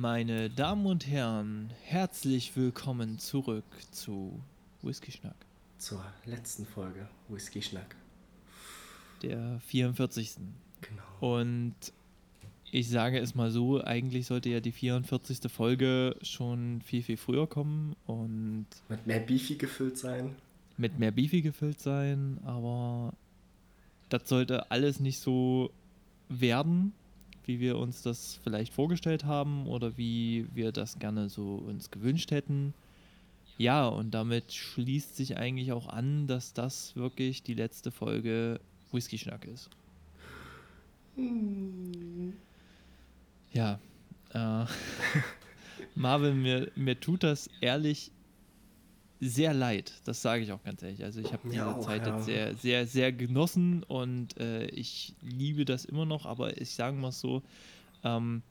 Meine Damen und Herren, herzlich willkommen zurück zu Whisky Schnack. Zur letzten Folge Whisky Schnack. Der 44. Genau. Und ich sage es mal so, eigentlich sollte ja die 44. Folge schon viel, viel früher kommen und Mit mehr Beefy gefüllt sein. mit mehr Beefy gefüllt sein, aber das sollte alles nicht so werden, wie wir uns das vielleicht vorgestellt haben oder wie wir das gerne so uns gewünscht hätten. Ja, und damit schließt sich eigentlich auch an, dass das wirklich die letzte Folge Whisky Schnack ist. Ja, äh, Marvin, mir, mir tut das ehrlich sehr leid. Das sage ich auch ganz ehrlich. Also ich habe diese auch, Zeit ja. jetzt sehr, sehr, sehr genossen und äh, ich liebe das immer noch, aber ich sage mal so, ähm,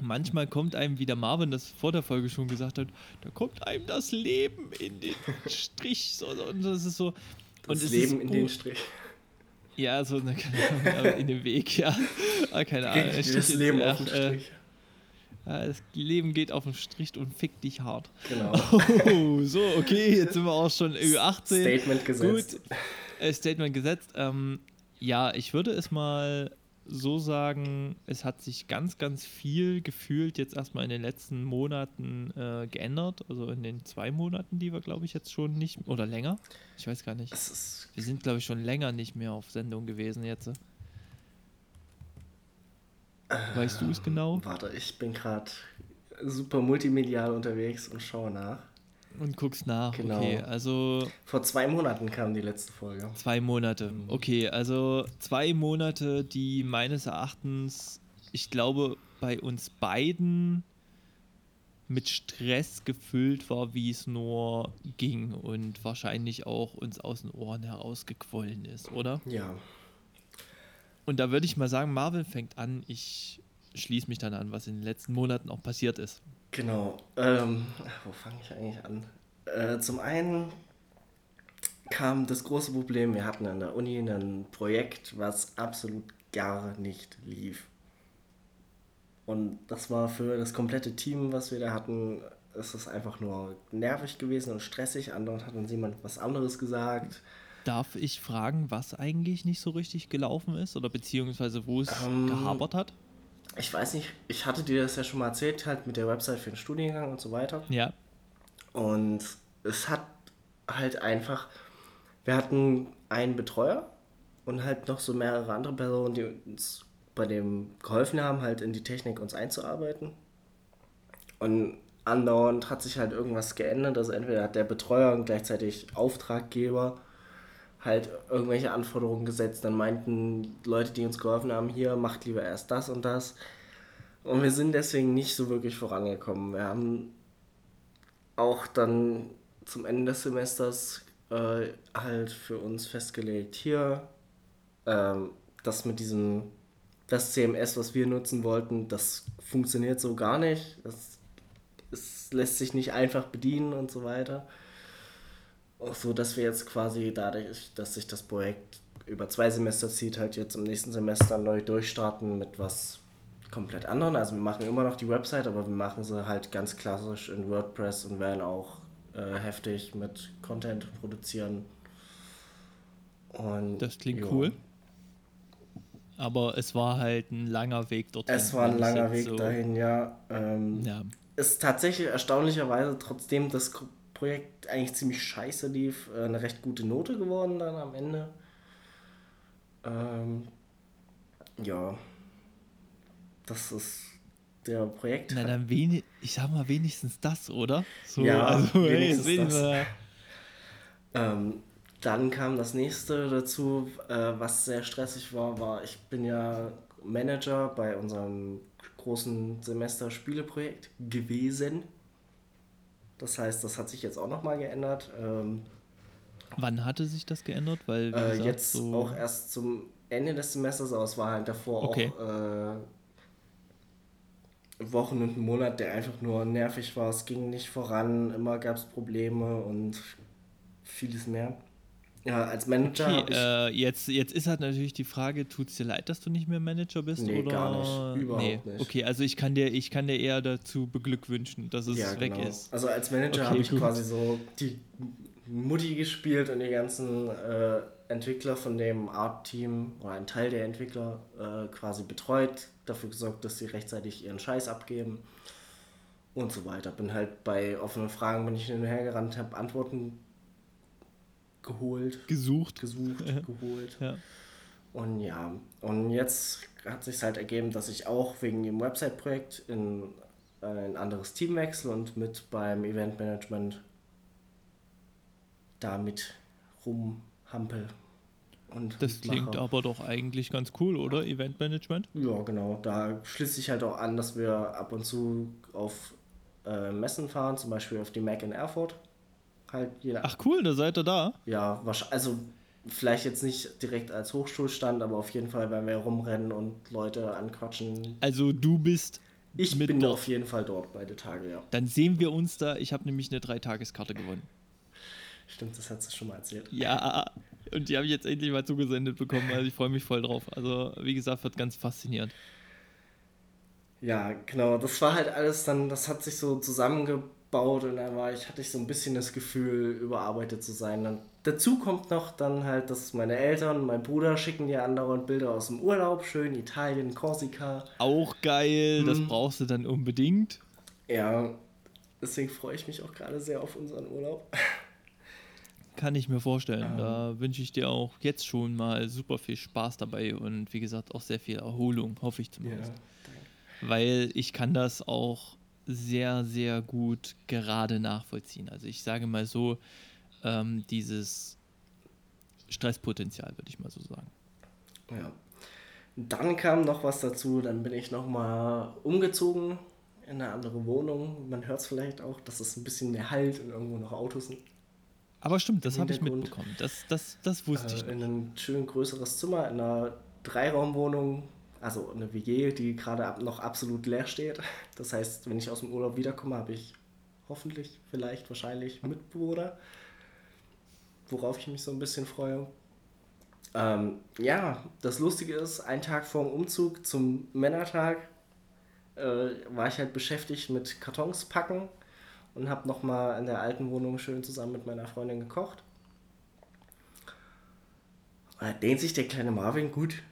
manchmal kommt einem, wie der Marvin das vor der Folge schon gesagt hat, da kommt einem das Leben in den Strich. So, und das ist so. Das und Leben in den Strich. Ja, so, ne, keine Ahnung, aber in den Weg, ja. Ah, keine Ahnung. Das Leben ja, auf den äh, Strich. ja, das Leben geht auf den Strich und fickt dich hart. Genau. Oh, so, okay, jetzt sind wir auch schon über 18. Statement gesetzt. Gut, äh, Statement gesetzt. Ähm, ja, ich würde es mal so sagen, es hat sich ganz, ganz viel gefühlt jetzt erstmal in den letzten Monaten äh, geändert. Also in den zwei Monaten, die wir, glaube ich, jetzt schon nicht, oder länger. Ich weiß gar nicht. Wir sind, glaube ich, schon länger nicht mehr auf Sendung gewesen jetzt. Weißt du es genau? Warte, ich bin gerade super multimedial unterwegs und schaue nach. Und guckst nach. Genau. Okay, also Vor zwei Monaten kam die letzte Folge. zwei Monate. Okay, also zwei Monate, die meines Erachtens, ich glaube, bei uns beiden mit Stress gefüllt war, wie es nur ging und wahrscheinlich auch uns aus den Ohren herausgequollen ist, oder? Ja. Und da würde ich mal sagen, Marvel fängt an, ich schließe mich dann an, was in den letzten Monaten auch passiert ist. Genau. Ähm, wo fange ich eigentlich an? Äh, zum einen kam das große Problem, wir hatten an der Uni ein Projekt, was absolut gar nicht lief. Und das war für das komplette Team, was wir da hatten, ist es einfach nur nervig gewesen und stressig. Andauernd hat uns jemand was anderes gesagt. Darf ich fragen, was eigentlich nicht so richtig gelaufen ist oder beziehungsweise wo es Ähm, gehabert hat? Ich weiß nicht, ich hatte dir das ja schon mal erzählt, halt mit der Website für den Studiengang und so weiter. Ja, Und es hat halt einfach, wir hatten einen Betreuer und halt noch so mehrere andere Personen, die uns bei dem geholfen haben, halt in die Technik uns einzuarbeiten. Und andauernd hat sich halt irgendwas geändert. Also entweder hat der Betreuer und gleichzeitig Auftraggeber halt irgendwelche Anforderungen gesetzt. Dann meinten Leute, die uns geholfen haben, hier macht lieber erst das und das. Und wir sind deswegen nicht so wirklich vorangekommen. Wir haben auch dann zum Ende des Semesters äh, halt für uns festgelegt, hier, ähm, das mit diesem, das CMS, was wir nutzen wollten, das funktioniert so gar nicht. Das, es lässt sich nicht einfach bedienen und so weiter. Auch so, dass wir jetzt quasi dadurch, dass sich das Projekt über zwei Semester zieht, halt jetzt im nächsten Semester neu durchstarten mit was komplett anderen. Also wir machen immer noch die Website, aber wir machen sie halt ganz klassisch in WordPress und werden auch äh, heftig mit Content produzieren. Und das klingt ja. cool. Aber es war halt ein langer Weg dorthin. Es war ein langer Weg so- dahin, ja. Ähm, Ja, ist tatsächlich erstaunlicherweise, trotzdem das Projekt eigentlich ziemlich scheiße lief, äh, eine recht gute Note geworden dann am Ende. Ähm, ja, das ist der Projekt. na dann wenig, ich sag mal wenigstens das, oder? So, Ja, also, hey, wenigstens sehen das. Ähm, dann kam das nächste dazu, äh, was sehr stressig war, war, ich bin ja Manager bei unserem großen Semester-Spieleprojekt gewesen. Das heißt, das hat sich jetzt auch nochmal geändert. Ähm, Wann hatte sich das geändert? Weil, äh, gesagt, jetzt so auch erst zum Ende des Semesters, aber es war halt davor Okay. auch äh, Wochen und ein Monat, der einfach nur nervig war. Es ging nicht voran, immer gab es Probleme und vieles mehr. Ja, als Manager. Okay, äh, jetzt, jetzt ist halt natürlich die Frage, tut es dir leid, dass du nicht mehr Manager bist? Nee, oder? gar nicht. Überhaupt nee. nicht. Okay, also ich kann dir, ich kann dir eher dazu beglückwünschen, dass es ja, weg genau. ist. Also als Manager Okay, habe ich gut. quasi so die Mutti gespielt und die ganzen äh, Entwickler von dem Art-Team oder einen Teil der Entwickler äh, quasi betreut, dafür gesorgt, dass sie rechtzeitig ihren Scheiß abgeben und so weiter. Bin halt bei offenen Fragen bin ich hin und her gerannt, habe Antworten geholt, Gesucht. gesucht, Ja. geholt. Ja. Und ja, und jetzt hat sich halt ergeben, dass ich auch wegen dem Website-Projekt in ein anderes Team wechsle und mit beim Eventmanagement damit rumhampel. Und Das klingt aber doch eigentlich ganz cool, oder? Eventmanagement? Ja, genau. Da schließt sich halt auch an, dass wir ab und zu auf äh, Messen fahren, zum Beispiel auf die Mac in Erfurt. Halt jeder. Ach cool, da seid ihr da. Ja, wahrscheinlich, also vielleicht jetzt nicht direkt als Hochschulstand, aber auf jeden Fall werden wir rumrennen und Leute anquatschen. Also du bist Ich mit bin dort. auf jeden Fall dort beide Tage, ja. Dann sehen wir uns da. Ich habe nämlich eine Dreitageskarte gewonnen. Stimmt, das hast du schon mal erzählt. Ja, und die habe ich jetzt endlich mal zugesendet bekommen. Also ich freue mich voll drauf. Also wie gesagt, wird ganz faszinierend. Ja, genau. Das war halt alles dann, das hat sich so zusammengebaut und dann war ich, hatte ich so ein bisschen das Gefühl, überarbeitet zu sein. Und dazu kommt noch dann halt, dass meine Eltern und mein Bruder schicken dir andauernd Bilder aus dem Urlaub, schön Italien, Korsika. Auch geil, das Mhm. brauchst du dann unbedingt. Ja, deswegen freue ich mich auch gerade sehr auf unseren Urlaub. Kann ich mir vorstellen. Ähm. Da wünsche ich dir auch jetzt schon mal super viel Spaß dabei und wie gesagt auch sehr viel Erholung, hoffe ich zumindest. Weil ich kann das auch sehr, sehr gut gerade nachvollziehen. Also ich sage mal so, ähm, dieses Stresspotenzial, würde ich mal so sagen. Ja. Dann kam noch was dazu, dann bin ich nochmal umgezogen in eine andere Wohnung. Man hört es vielleicht auch, dass es ein bisschen mehr Halt und irgendwo noch Autos sind. Aber stimmt, das habe ich mitbekommen. Das, das, das wusste ich Äh, noch. in ein schön größeres Zimmer, in einer Dreiraumwohnung, also eine WG, die gerade noch absolut leer steht. Das heißt, wenn ich aus dem Urlaub wiederkomme, habe ich hoffentlich, vielleicht, wahrscheinlich Mitbewohner, worauf ich mich so ein bisschen freue. Ähm, ja, das Lustige ist, ein Tag vor dem Umzug zum Männertag äh, war ich halt beschäftigt mit Kartons packen und habe nochmal in der alten Wohnung schön zusammen mit meiner Freundin gekocht. Da dehnt sich der kleine Marvin gut.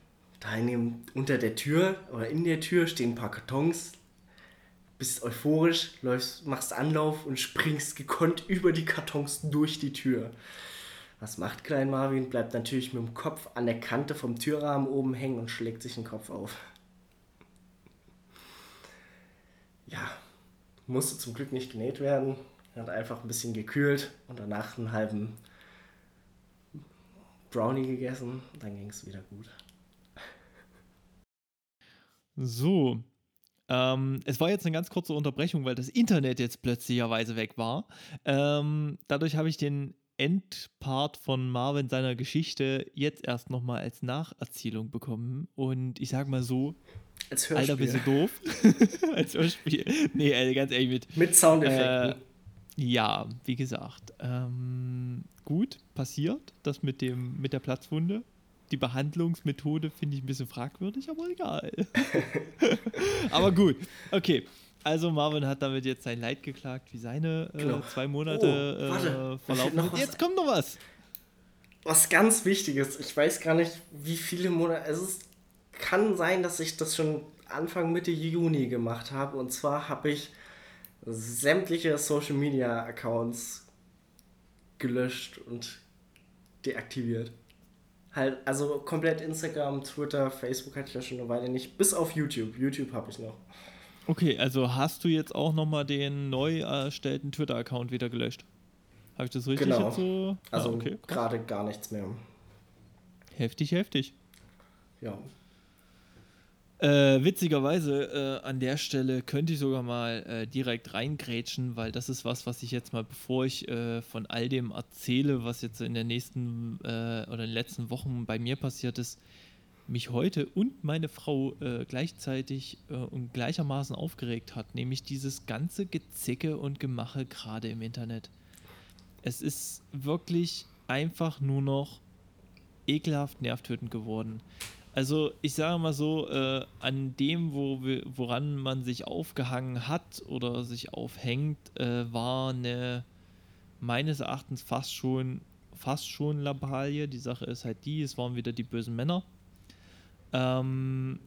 Da dem, unter der Tür oder in der Tür stehen ein paar Kartons. Bist euphorisch, läufst, machst Anlauf und springst gekonnt über die Kartons durch die Tür. Was macht Klein Marvin? Bleibt natürlich mit dem Kopf an der Kante vom Türrahmen oben hängen und schlägt sich den Kopf auf. Ja, musste zum Glück nicht genäht werden. Hat einfach ein bisschen gekühlt und danach einen halben Brownie gegessen. Dann ging es wieder gut. So. Ähm, es war jetzt eine ganz kurze Unterbrechung, weil das Internet jetzt plötzlicherweise weg war. Ähm, dadurch habe ich den Endpart von Marvin seiner Geschichte jetzt erst nochmal als Nacherzählung bekommen. Und ich sag mal so, Als Alter, Hörspiel. bist du doof? als Hörspiel. Nee, ey, ganz ehrlich mit. Mit Soundeffekten. Äh, ja, wie gesagt, ähm, gut, passiert, das mit, dem, mit der Platzwunde. Die Behandlungsmethode finde ich ein bisschen fragwürdig, aber egal. aber gut, okay. Also Marvin hat damit jetzt sein Leid geklagt, wie seine äh, Genau. zwei Monate Oh, warte, äh, verlaufen noch was. Jetzt kommt noch was. Was ganz Wichtiges. Ich weiß gar nicht, wie viele Monate. Es ist, kann sein, dass ich das schon Anfang Mitte Juni gemacht habe. Und zwar habe ich sämtliche Social Media Accounts gelöscht und deaktiviert. Halt, also komplett Instagram, Twitter, Facebook hatte ich ja schon eine Weile nicht. Bis auf YouTube. YouTube habe ich noch. Okay, also hast du jetzt auch nochmal den neu erstellten Twitter-Account wieder gelöscht? Habe ich das richtig Genau. jetzt so? Also ah, okay. gerade gar nichts mehr. Heftig, heftig. Ja. Äh, witzigerweise äh, an der Stelle könnte ich sogar mal äh, direkt reingrätschen, weil das ist was, was ich jetzt mal, bevor ich äh, von all dem erzähle, was jetzt in den nächsten äh, oder in den letzten Wochen bei mir passiert ist, mich heute und meine Frau äh, gleichzeitig und gleichermaßen aufgeregt hat, nämlich dieses ganze Gezicke und Gemache gerade im Internet. Es ist wirklich einfach nur noch ekelhaft nervtötend geworden. Also ich sage mal so, äh, an dem, wo wir, woran man sich aufgehangen hat oder sich aufhängt, äh, war eine meines Erachtens fast schon fast schon Lappalie. Die Sache ist halt die, es waren wieder die bösen Männer. Ähm,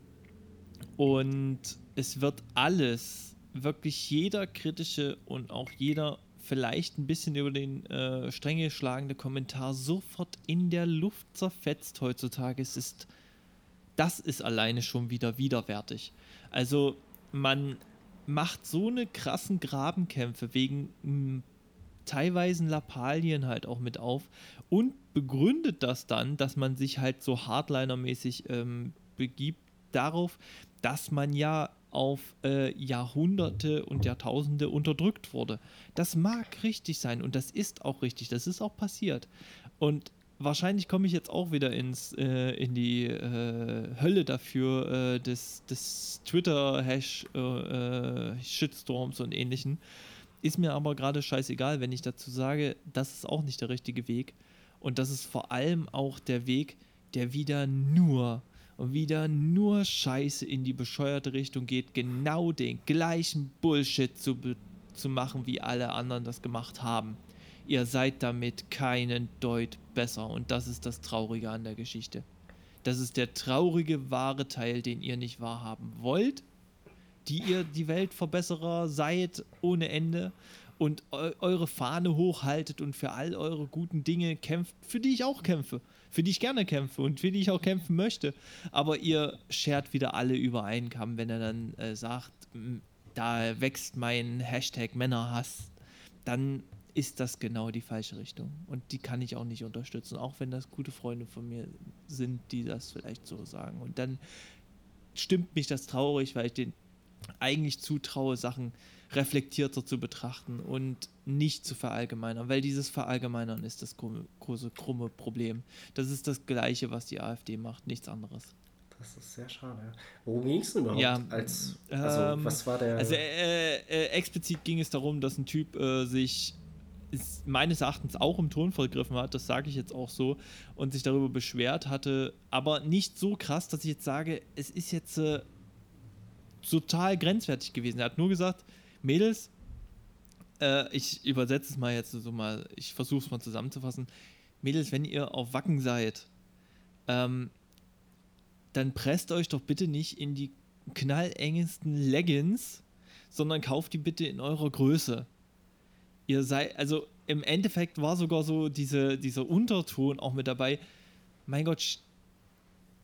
und es wird alles, wirklich jeder kritische und auch jeder vielleicht ein bisschen über den äh, Stränge schlagende Kommentar sofort in der Luft zerfetzt heutzutage. Es ist, das ist alleine schon wieder widerwärtig. Also man macht so eine krassen Grabenkämpfe wegen m, teilweise Lappalien halt auch mit auf und begründet das dann, dass man sich halt so Hardliner-mäßig ähm, begibt darauf, dass man ja auf äh, Jahrhunderte und Jahrtausende unterdrückt wurde. Das mag richtig sein und das ist auch richtig, das ist auch passiert. Und wahrscheinlich komme ich jetzt auch wieder ins, äh, in die äh, Hölle dafür äh, des, des Twitter-Hash-Shitstorms äh, und ähnlichen. Ist mir aber gerade scheißegal, wenn ich dazu sage, das ist auch nicht der richtige Weg. Und das ist vor allem auch der Weg, der wieder nur und wieder nur Scheiße in die bescheuerte Richtung geht, genau den gleichen Bullshit zu, zu machen, wie alle anderen das gemacht haben. Ihr seid damit keinen Deut besser und das ist das Traurige an der Geschichte. Das ist der traurige, wahre Teil, den ihr nicht wahrhaben wollt, die ihr die Weltverbesserer seid ohne Ende und eu eure Fahne hochhaltet und für all eure guten Dinge kämpft, für die ich auch kämpfe für die ich gerne kämpfe und für die ich auch kämpfen möchte. Aber ihr schert wieder alle über einen Kamm, wenn er dann äh, sagt, da wächst mein Hashtag Männerhass, dann ist das genau die falsche Richtung. Und die kann ich auch nicht unterstützen, auch wenn das gute Freunde von mir sind, die das vielleicht so sagen. Und dann stimmt mich das traurig, weil ich den eigentlich zutraue, Sachen reflektierter zu betrachten und nicht zu verallgemeinern, weil dieses Verallgemeinern ist das große, krumme Problem. Das ist das Gleiche, was die AfD macht, nichts anderes. Das ist sehr schade. Worum ging es denn überhaupt? Ja, als, also, ähm, was war der. Also, äh, äh, explizit ging es darum, dass ein Typ äh, sich meines Erachtens auch im Ton vergriffen hat, das sage ich jetzt auch so, und sich darüber beschwert hatte, aber nicht so krass, dass ich jetzt sage, es ist jetzt äh, total grenzwertig gewesen. Er hat nur gesagt, Mädels, äh, ich übersetze es mal jetzt so mal, ich versuche es mal zusammenzufassen. Mädels, wenn ihr auf Wacken seid, ähm, dann presst euch doch bitte nicht in die knallengesten Leggings, sondern kauft die bitte in eurer Größe. Ihr seid, also im Endeffekt war sogar so diese, dieser Unterton auch mit dabei. Mein Gott,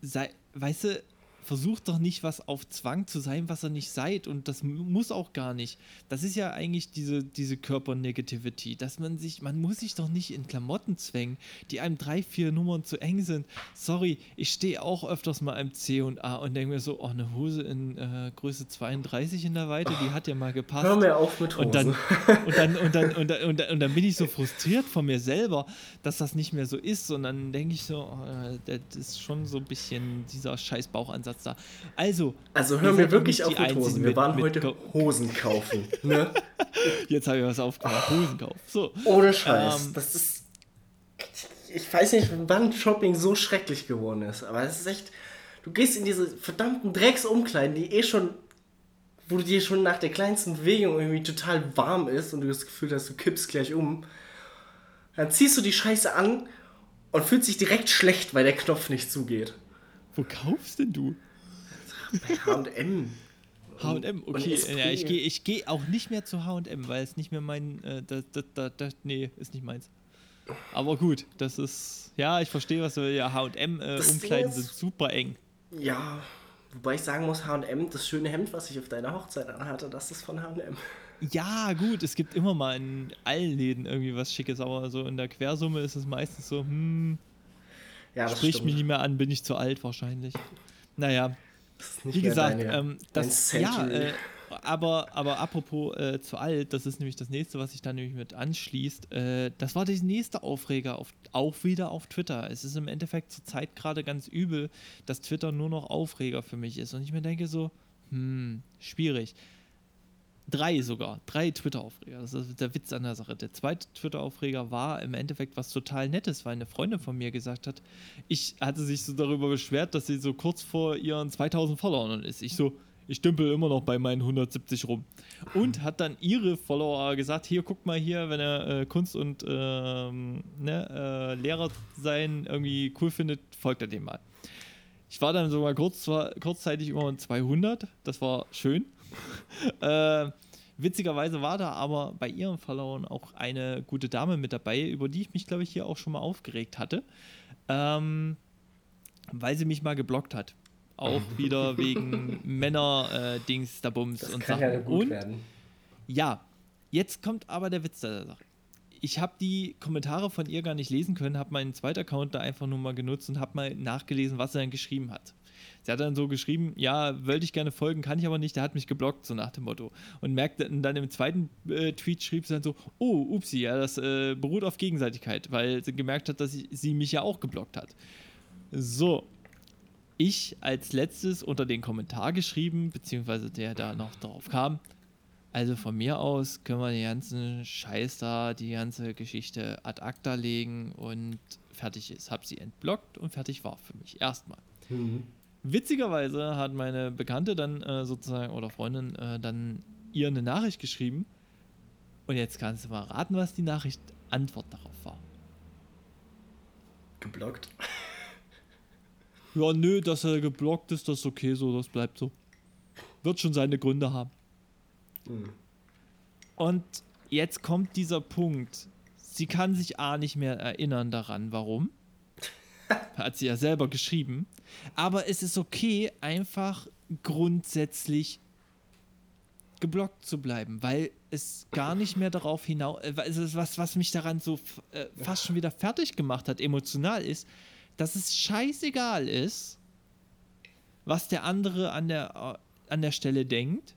sei, weißt du, versucht doch nicht was auf Zwang zu sein, was ihr nicht seid und das muss auch gar nicht. Das ist ja eigentlich diese, diese Körpernegativity, dass man sich, man muss sich doch nicht in Klamotten zwängen, die einem drei, vier Nummern zu eng sind. Sorry, ich stehe auch öfters mal im C und A und denke mir so, oh, eine Hose in äh, Größe 32 in der Weite, die hat ja mal gepasst. Hör mir auf mit Hosen. Und dann, und dann, und dann, und dann, und dann, und dann bin ich so frustriert von mir selber, dass das nicht mehr so ist und dann denke ich so, oh, das ist schon so ein bisschen dieser scheiß Bauchansatz Ansatz da. Also, also hören wir wirklich auf mit Hosen. Wir mit, waren heute Ko Hosen kaufen. Ne? Jetzt habe ich was aufgemacht. Hosen kaufen. So. Ohne Scheiß. Ähm, das ist. Ich weiß nicht, wann Shopping so schrecklich geworden ist, aber es ist echt. Du gehst in diese verdammten Drecksumkleiden, die eh schon. wo du dir schon nach der kleinsten Bewegung irgendwie total warm ist und du das Gefühl hast, du kippst gleich um. Dann ziehst du die Scheiße an und fühlst dich direkt schlecht, weil der Knopf nicht zugeht. Wo kaufst denn du? Bei HM. HM, okay. Ja, ich gehe ich geh auch nicht mehr zu HM, weil es nicht mehr mein. Äh, das, das, das, nee, ist nicht meins. Aber gut, das ist. Ja, ich verstehe, was du. Ja, HM-Umkleiden äh, sind super eng. Ja, wobei ich sagen muss, HM, das schöne Hemd, was ich auf deiner Hochzeit anhatte, das ist von HM. Ja, gut, es gibt immer mal in allen Läden irgendwie was Schickes, aber so in der Quersumme ist es meistens so, hm, ja, das Spricht stimmt. mich nicht mehr an, bin ich zu alt wahrscheinlich. Naja, wie gesagt, deine, ähm, das, ja, äh, aber, aber apropos äh, zu alt, das ist nämlich das nächste, was sich da nämlich mit anschließt. Äh, das war der nächste Aufreger, auf, auch wieder auf Twitter. Es ist im Endeffekt zur Zeit gerade ganz übel, dass Twitter nur noch Aufreger für mich ist. Und ich mir denke so, hm, schwierig. Drei sogar. Drei Twitter-Aufreger. Das ist der Witz an der Sache. Der zweite Twitter-Aufreger war im Endeffekt was total Nettes, weil eine Freundin von mir gesagt hat, ich hatte sich so darüber beschwert, dass sie so kurz vor ihren 2000 Followern ist. Ich so, ich dümpel immer noch bei meinen 170 rum. Und hat dann ihre Follower gesagt: Hier, guck mal hier, wenn er äh, Kunst und ähm, ne, äh, Lehrer sein irgendwie cool findet, folgt er dem mal. Ich war dann sogar kurz, kurzzeitig über 200. Das war schön. äh, witzigerweise war da aber bei ihren Followern auch eine gute Dame mit dabei, über die ich mich, glaube ich, hier auch schon mal aufgeregt hatte. Ähm, weil sie mich mal geblockt hat. Auch wieder wegen Männer-Dings, äh, da Bums das und kann Sachen. Ja, gut und werden. ja, jetzt kommt aber der Witz der Sache. Ich habe die Kommentare von ihr gar nicht lesen können, habe meinen zweiten Account da einfach nur mal genutzt und habe mal nachgelesen, was er dann geschrieben hat. Sie hat dann so geschrieben, ja, wollte ich gerne folgen, kann ich aber nicht, der hat mich geblockt, so nach dem Motto. Und merkte dann im zweiten äh, Tweet schrieb sie dann so, oh, upsi, ja, das äh, beruht auf Gegenseitigkeit, weil sie gemerkt hat, dass ich, sie mich ja auch geblockt hat. So, ich als letztes unter den Kommentar geschrieben, beziehungsweise der da noch drauf kam. Also von mir aus können wir den ganzen Scheiß da, die ganze Geschichte ad acta legen und fertig ist. Hab sie entblockt und fertig war für mich. Erstmal. Mhm. Witzigerweise hat meine Bekannte dann äh, sozusagen oder Freundin äh, dann ihr eine Nachricht geschrieben. Und jetzt kannst du mal raten, was die Nachricht Antwort darauf war. Geblockt. Ja, nö, dass er geblockt ist, das ist okay so, das bleibt so. Wird schon seine Gründe haben. Mhm. Und jetzt kommt dieser Punkt. Sie kann sich A nicht mehr erinnern daran, warum. Hat sie ja selber geschrieben. Aber es ist okay, einfach grundsätzlich geblockt zu bleiben, weil es gar nicht mehr darauf hinaus, äh, was, was mich daran so äh, fast schon wieder fertig gemacht hat, emotional ist, dass es scheißegal ist, was der andere an der, äh, an der Stelle denkt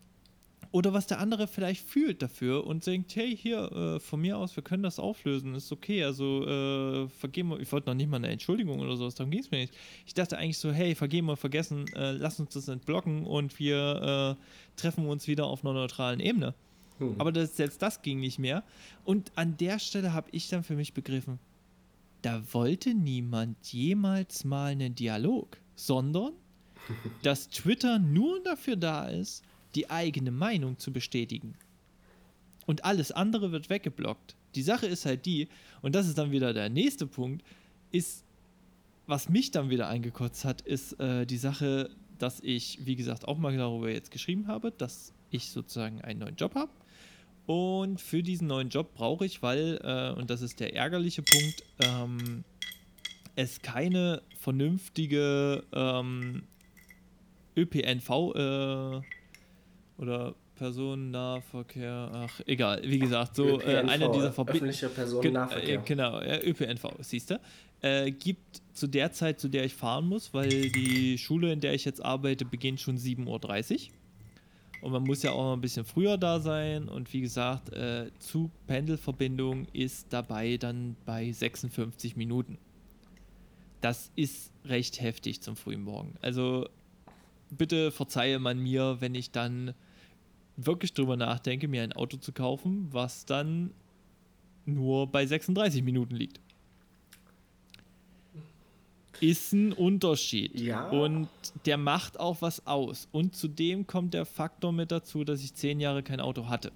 oder was der andere vielleicht fühlt dafür und denkt, hey, hier, äh, von mir aus, wir können das auflösen, ist okay, also äh, vergeben wir, ich wollte noch nicht mal eine Entschuldigung oder sowas, darum ging es mir nicht. Ich dachte eigentlich so, hey, vergeben wir, vergessen, äh, lass uns das entblocken und wir äh, treffen uns wieder auf einer neutralen Ebene. Hm. Aber das, selbst das ging nicht mehr. Und an der Stelle habe ich dann für mich begriffen, da wollte niemand jemals mal einen Dialog, sondern dass Twitter nur dafür da ist, die eigene Meinung zu bestätigen. Und alles andere wird weggeblockt. Die Sache ist halt die, und das ist dann wieder der nächste Punkt, ist, was mich dann wieder eingekotzt hat, ist äh, die Sache, dass ich, wie gesagt, auch mal darüber jetzt geschrieben habe, dass ich sozusagen einen neuen Job habe. Und für diesen neuen Job brauche ich, weil, äh, und das ist der ärgerliche Punkt, ähm, es keine vernünftige ähm, ÖPNV äh, oder Personennahverkehr, ach egal, wie gesagt, so äh, einer dieser Verbindungen. Öffentlicher Personennahverkehr. Äh, genau, ÖPNV, siehst du. Äh, gibt zu der Zeit, zu der ich fahren muss, weil die Schule, in der ich jetzt arbeite, beginnt schon 7.30 Uhr. Und man muss ja auch noch ein bisschen früher da sein. Und wie gesagt, äh, Zug-Pendelverbindung ist dabei dann bei 56 Minuten. Das ist recht heftig zum frühen Morgen. Also bitte verzeihe man mir, wenn ich dann wirklich drüber nachdenke, mir ein Auto zu kaufen, was dann nur bei 36 Minuten liegt. Ist ein Unterschied. Ja. Und der macht auch was aus. Und zudem kommt der Faktor mit dazu, dass ich zehn Jahre kein Auto hatte.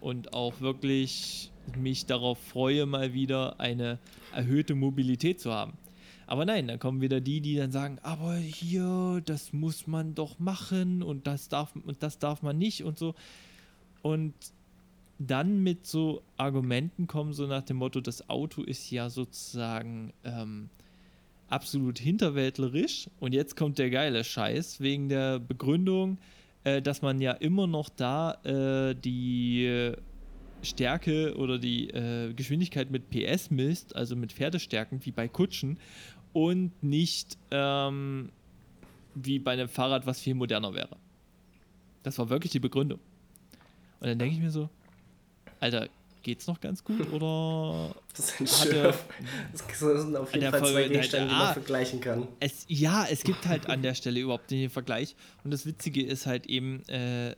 Und auch wirklich mich darauf freue, mal wieder eine erhöhte Mobilität zu haben. Aber nein, dann kommen wieder die, die dann sagen, aber hier, das muss man doch machen und das darf, und das darf man nicht und so. Und dann mit so Argumenten kommen, so nach dem Motto, das Auto ist ja sozusagen ähm, absolut hinterwäldlerisch. Und jetzt kommt der geile Scheiß wegen der Begründung, äh, dass man ja immer noch da äh, die Stärke oder die äh, Geschwindigkeit mit PS misst, also mit Pferdestärken wie bei Kutschen und nicht ähm, wie bei einem Fahrrad, was viel moderner wäre. Das war wirklich die Begründung. Und dann denke ich mir so, Alter, geht's noch ganz gut oder das sind, schön, das sind auf jeden Fall zwei Gegenstände, die man ah, vergleichen kann. Es, ja, es gibt halt an der Stelle überhaupt nicht den Vergleich und das Witzige ist halt eben, äh,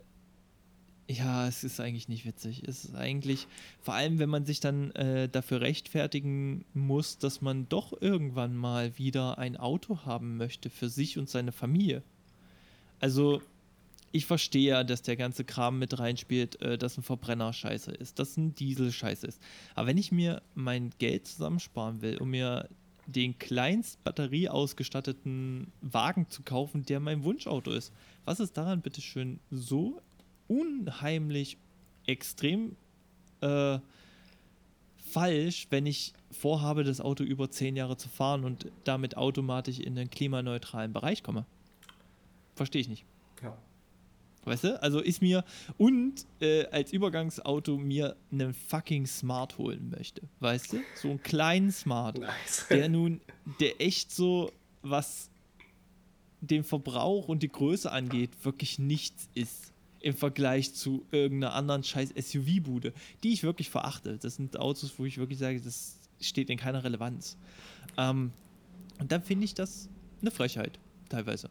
Ja, es ist eigentlich nicht witzig. Es ist eigentlich, vor allem wenn man sich dann äh, dafür rechtfertigen muss, dass man doch irgendwann mal wieder ein Auto haben möchte für sich und seine Familie. Also, ich verstehe ja, dass der ganze Kram mit reinspielt, äh, dass ein Verbrenner scheiße ist, dass ein Diesel scheiße ist. Aber wenn ich mir mein Geld zusammensparen will, um mir den kleinst batterieausgestatteten Wagen zu kaufen, der mein Wunschauto ist, was ist daran bitte schön so unheimlich extrem äh, falsch, wenn ich vorhabe, das Auto über zehn Jahre zu fahren und damit automatisch in den klimaneutralen Bereich komme. Verstehe ich nicht. Ja. Weißt du? Also ist mir und äh, als Übergangsauto mir einen fucking Smart holen möchte. Weißt du? So einen kleinen Smart. Nice. Der nun, der echt so, was den Verbrauch und die Größe angeht, wirklich nichts ist im Vergleich zu irgendeiner anderen scheiß SUV-Bude, die ich wirklich verachte. Das sind Autos, wo ich wirklich sage, das steht in keiner Relevanz. Ähm, und dann finde ich das eine Frechheit, teilweise.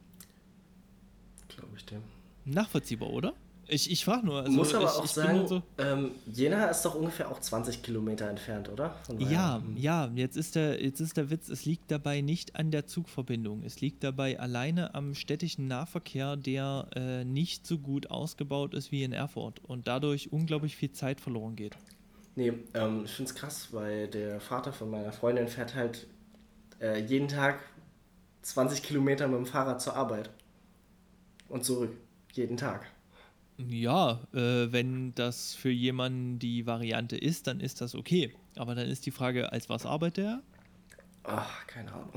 Glaube ich dem. Nachvollziehbar, oder? Ich, ich frage nur. Also Muss aber ich, auch ich sagen, nur so, ähm, Jena ist doch ungefähr auch 20 Kilometer entfernt, oder? Ja, hm. ja, jetzt ist, der, jetzt ist der Witz, es liegt dabei nicht an der Zugverbindung. Es liegt dabei alleine am städtischen Nahverkehr, der äh, nicht so gut ausgebaut ist wie in Erfurt und dadurch unglaublich viel Zeit verloren geht. Nee, ähm, ich finde es krass, weil der Vater von meiner Freundin fährt halt äh, jeden Tag 20 Kilometer mit dem Fahrrad zur Arbeit. Und zurück. Jeden Tag. Ja, äh, wenn das für jemanden die Variante ist, dann ist das okay. Aber dann ist die Frage, als was arbeitet er? Ach, keine Ahnung.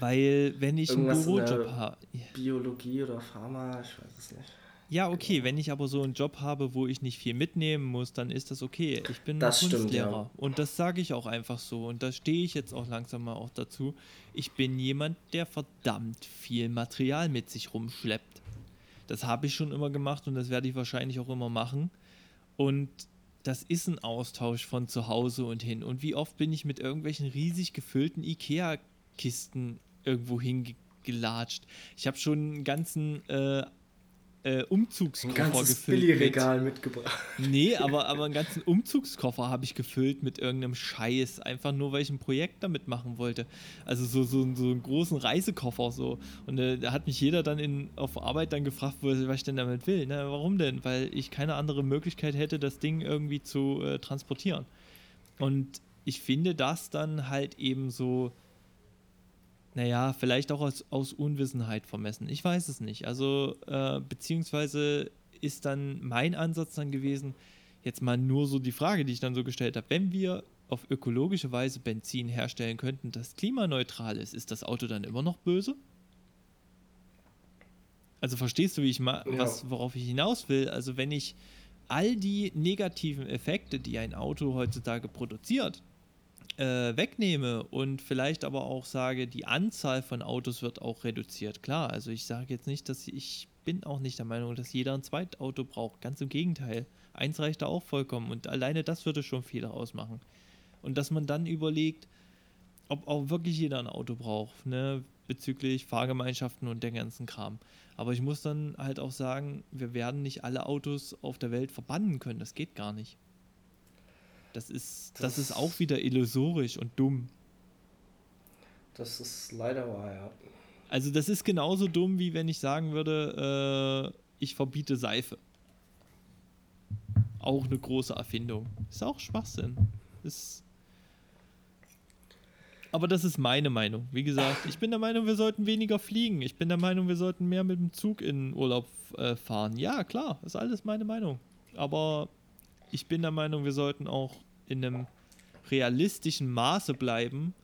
Weil, wenn ich einen Irgendwas in Bürojob habe. Biologie oder Pharma, ich weiß es nicht. Ja, okay, wenn ich aber so einen Job habe, wo ich nicht viel mitnehmen muss, dann ist das okay. Ich bin Das stimmt, Kunstlehrer ja. und das sage ich auch einfach so und da stehe ich jetzt auch langsam mal auch dazu. Ich bin jemand, der verdammt viel Material mit sich rumschleppt. Das habe ich schon immer gemacht und das werde ich wahrscheinlich auch immer machen. Und das ist ein Austausch von zu Hause und hin. Und wie oft bin ich mit irgendwelchen riesig gefüllten Ikea-Kisten irgendwo hingelatscht. Ich habe schon einen ganzen äh, äh, Ein Umzugskoffer ganzes gefüllt. Mit, Billigregal mitgebracht. nee, aber, aber einen ganzen Umzugskoffer habe ich gefüllt mit irgendeinem Scheiß. Einfach nur, weil ich ein Projekt damit machen wollte. Also so, so, so einen großen Reisekoffer so. Und äh, da hat mich jeder dann in, auf Arbeit dann gefragt, was ich denn damit will. Na, warum denn? Weil ich keine andere Möglichkeit hätte, das Ding irgendwie zu äh, transportieren. Und ich finde das dann halt eben so, naja, vielleicht auch aus, aus Unwissenheit vermessen. Ich weiß es nicht. Also, äh, beziehungsweise ist dann mein Ansatz dann gewesen, jetzt mal nur so die Frage, die ich dann so gestellt habe, wenn wir auf ökologische Weise Benzin herstellen könnten, das klimaneutral ist, ist das Auto dann immer noch böse? Also verstehst du, wie ich mal, Ja. was, worauf ich hinaus will? Also wenn ich all die negativen Effekte, die ein Auto heutzutage produziert, äh, wegnehme und vielleicht aber auch sage, die Anzahl von Autos wird auch reduziert. Klar, also ich sage jetzt nicht, dass ich bin auch nicht der Meinung, dass jeder ein Zweitauto braucht. Ganz im Gegenteil. Eins reicht da auch vollkommen und alleine das würde schon viel ausmachen. Und dass man dann überlegt, ob auch wirklich jeder ein Auto braucht, ne, bezüglich Fahrgemeinschaften und der ganzen Kram. Aber ich muss dann halt auch sagen, wir werden nicht alle Autos auf der Welt verbannen können. Das geht gar nicht. Das ist, das, Das- ist auch wieder illusorisch und dumm. Das ist leider wahr, ja. Also das ist genauso dumm, wie wenn ich sagen würde, äh, ich verbiete Seife. Auch eine große Erfindung. Ist auch Schwachsinn. Ist aber das ist meine Meinung. Wie gesagt, ich bin der Meinung, wir sollten weniger fliegen. Ich bin der Meinung, wir sollten mehr mit dem Zug in Urlaub äh, fahren. Ja, klar, ist alles meine Meinung. Aber ich bin der Meinung, wir sollten auch in einem realistischen Maße bleiben,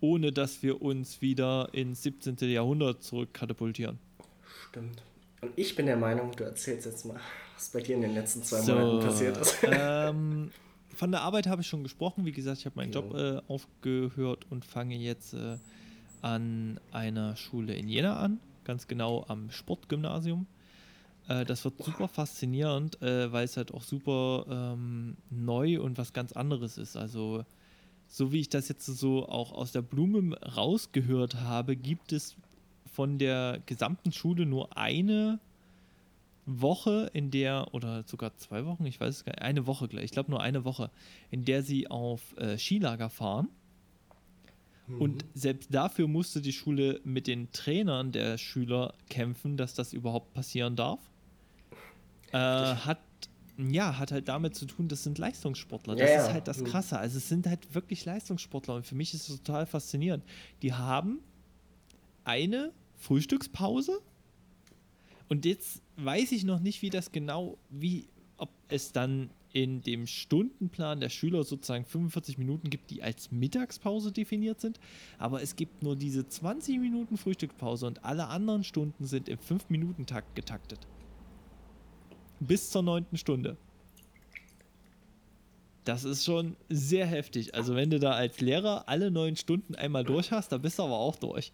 ohne dass wir uns wieder ins 17. Jahrhundert zurückkatapultieren. Stimmt. Und ich bin der Meinung, du erzählst jetzt mal, was bei dir in den letzten zwei So, Monaten passiert ist. ähm, von der Arbeit habe ich schon gesprochen. Wie gesagt, ich habe meinen. Job äh, aufgehört und fange jetzt äh, an einer Schule in Jena an, ganz genau am Sportgymnasium. Äh, das wird super faszinierend, äh, weil es halt auch super ähm, neu und was ganz anderes ist. Also, so wie ich das jetzt so auch aus der Blume rausgehört habe, gibt es von der gesamten Schule nur eine Woche, in der, oder sogar zwei Wochen, ich weiß es gar nicht, eine Woche gleich, ich glaube nur eine Woche, in der sie auf äh, Skilager fahren. Mhm. Und selbst dafür musste die Schule mit den Trainern der Schüler kämpfen, dass das überhaupt passieren darf. Äh, hat ja, hat halt damit zu tun, das sind Leistungssportler. Das ja, ist halt das mhm. Krasse. Also es sind halt wirklich Leistungssportler und für mich ist es total faszinierend. Die haben eine Frühstückspause und jetzt weiß ich noch nicht, wie das genau, wie, ob es dann in dem Stundenplan der Schüler sozusagen 45 Minuten gibt, die als Mittagspause definiert sind. Aber es gibt nur diese 20 Minuten Frühstückspause und alle anderen Stunden sind im 5-Minuten-Takt getaktet. Bis zur neunten Stunde. Das ist schon sehr heftig. Also wenn du da als Lehrer alle neun Stunden einmal durch hast, dann bist du aber auch durch.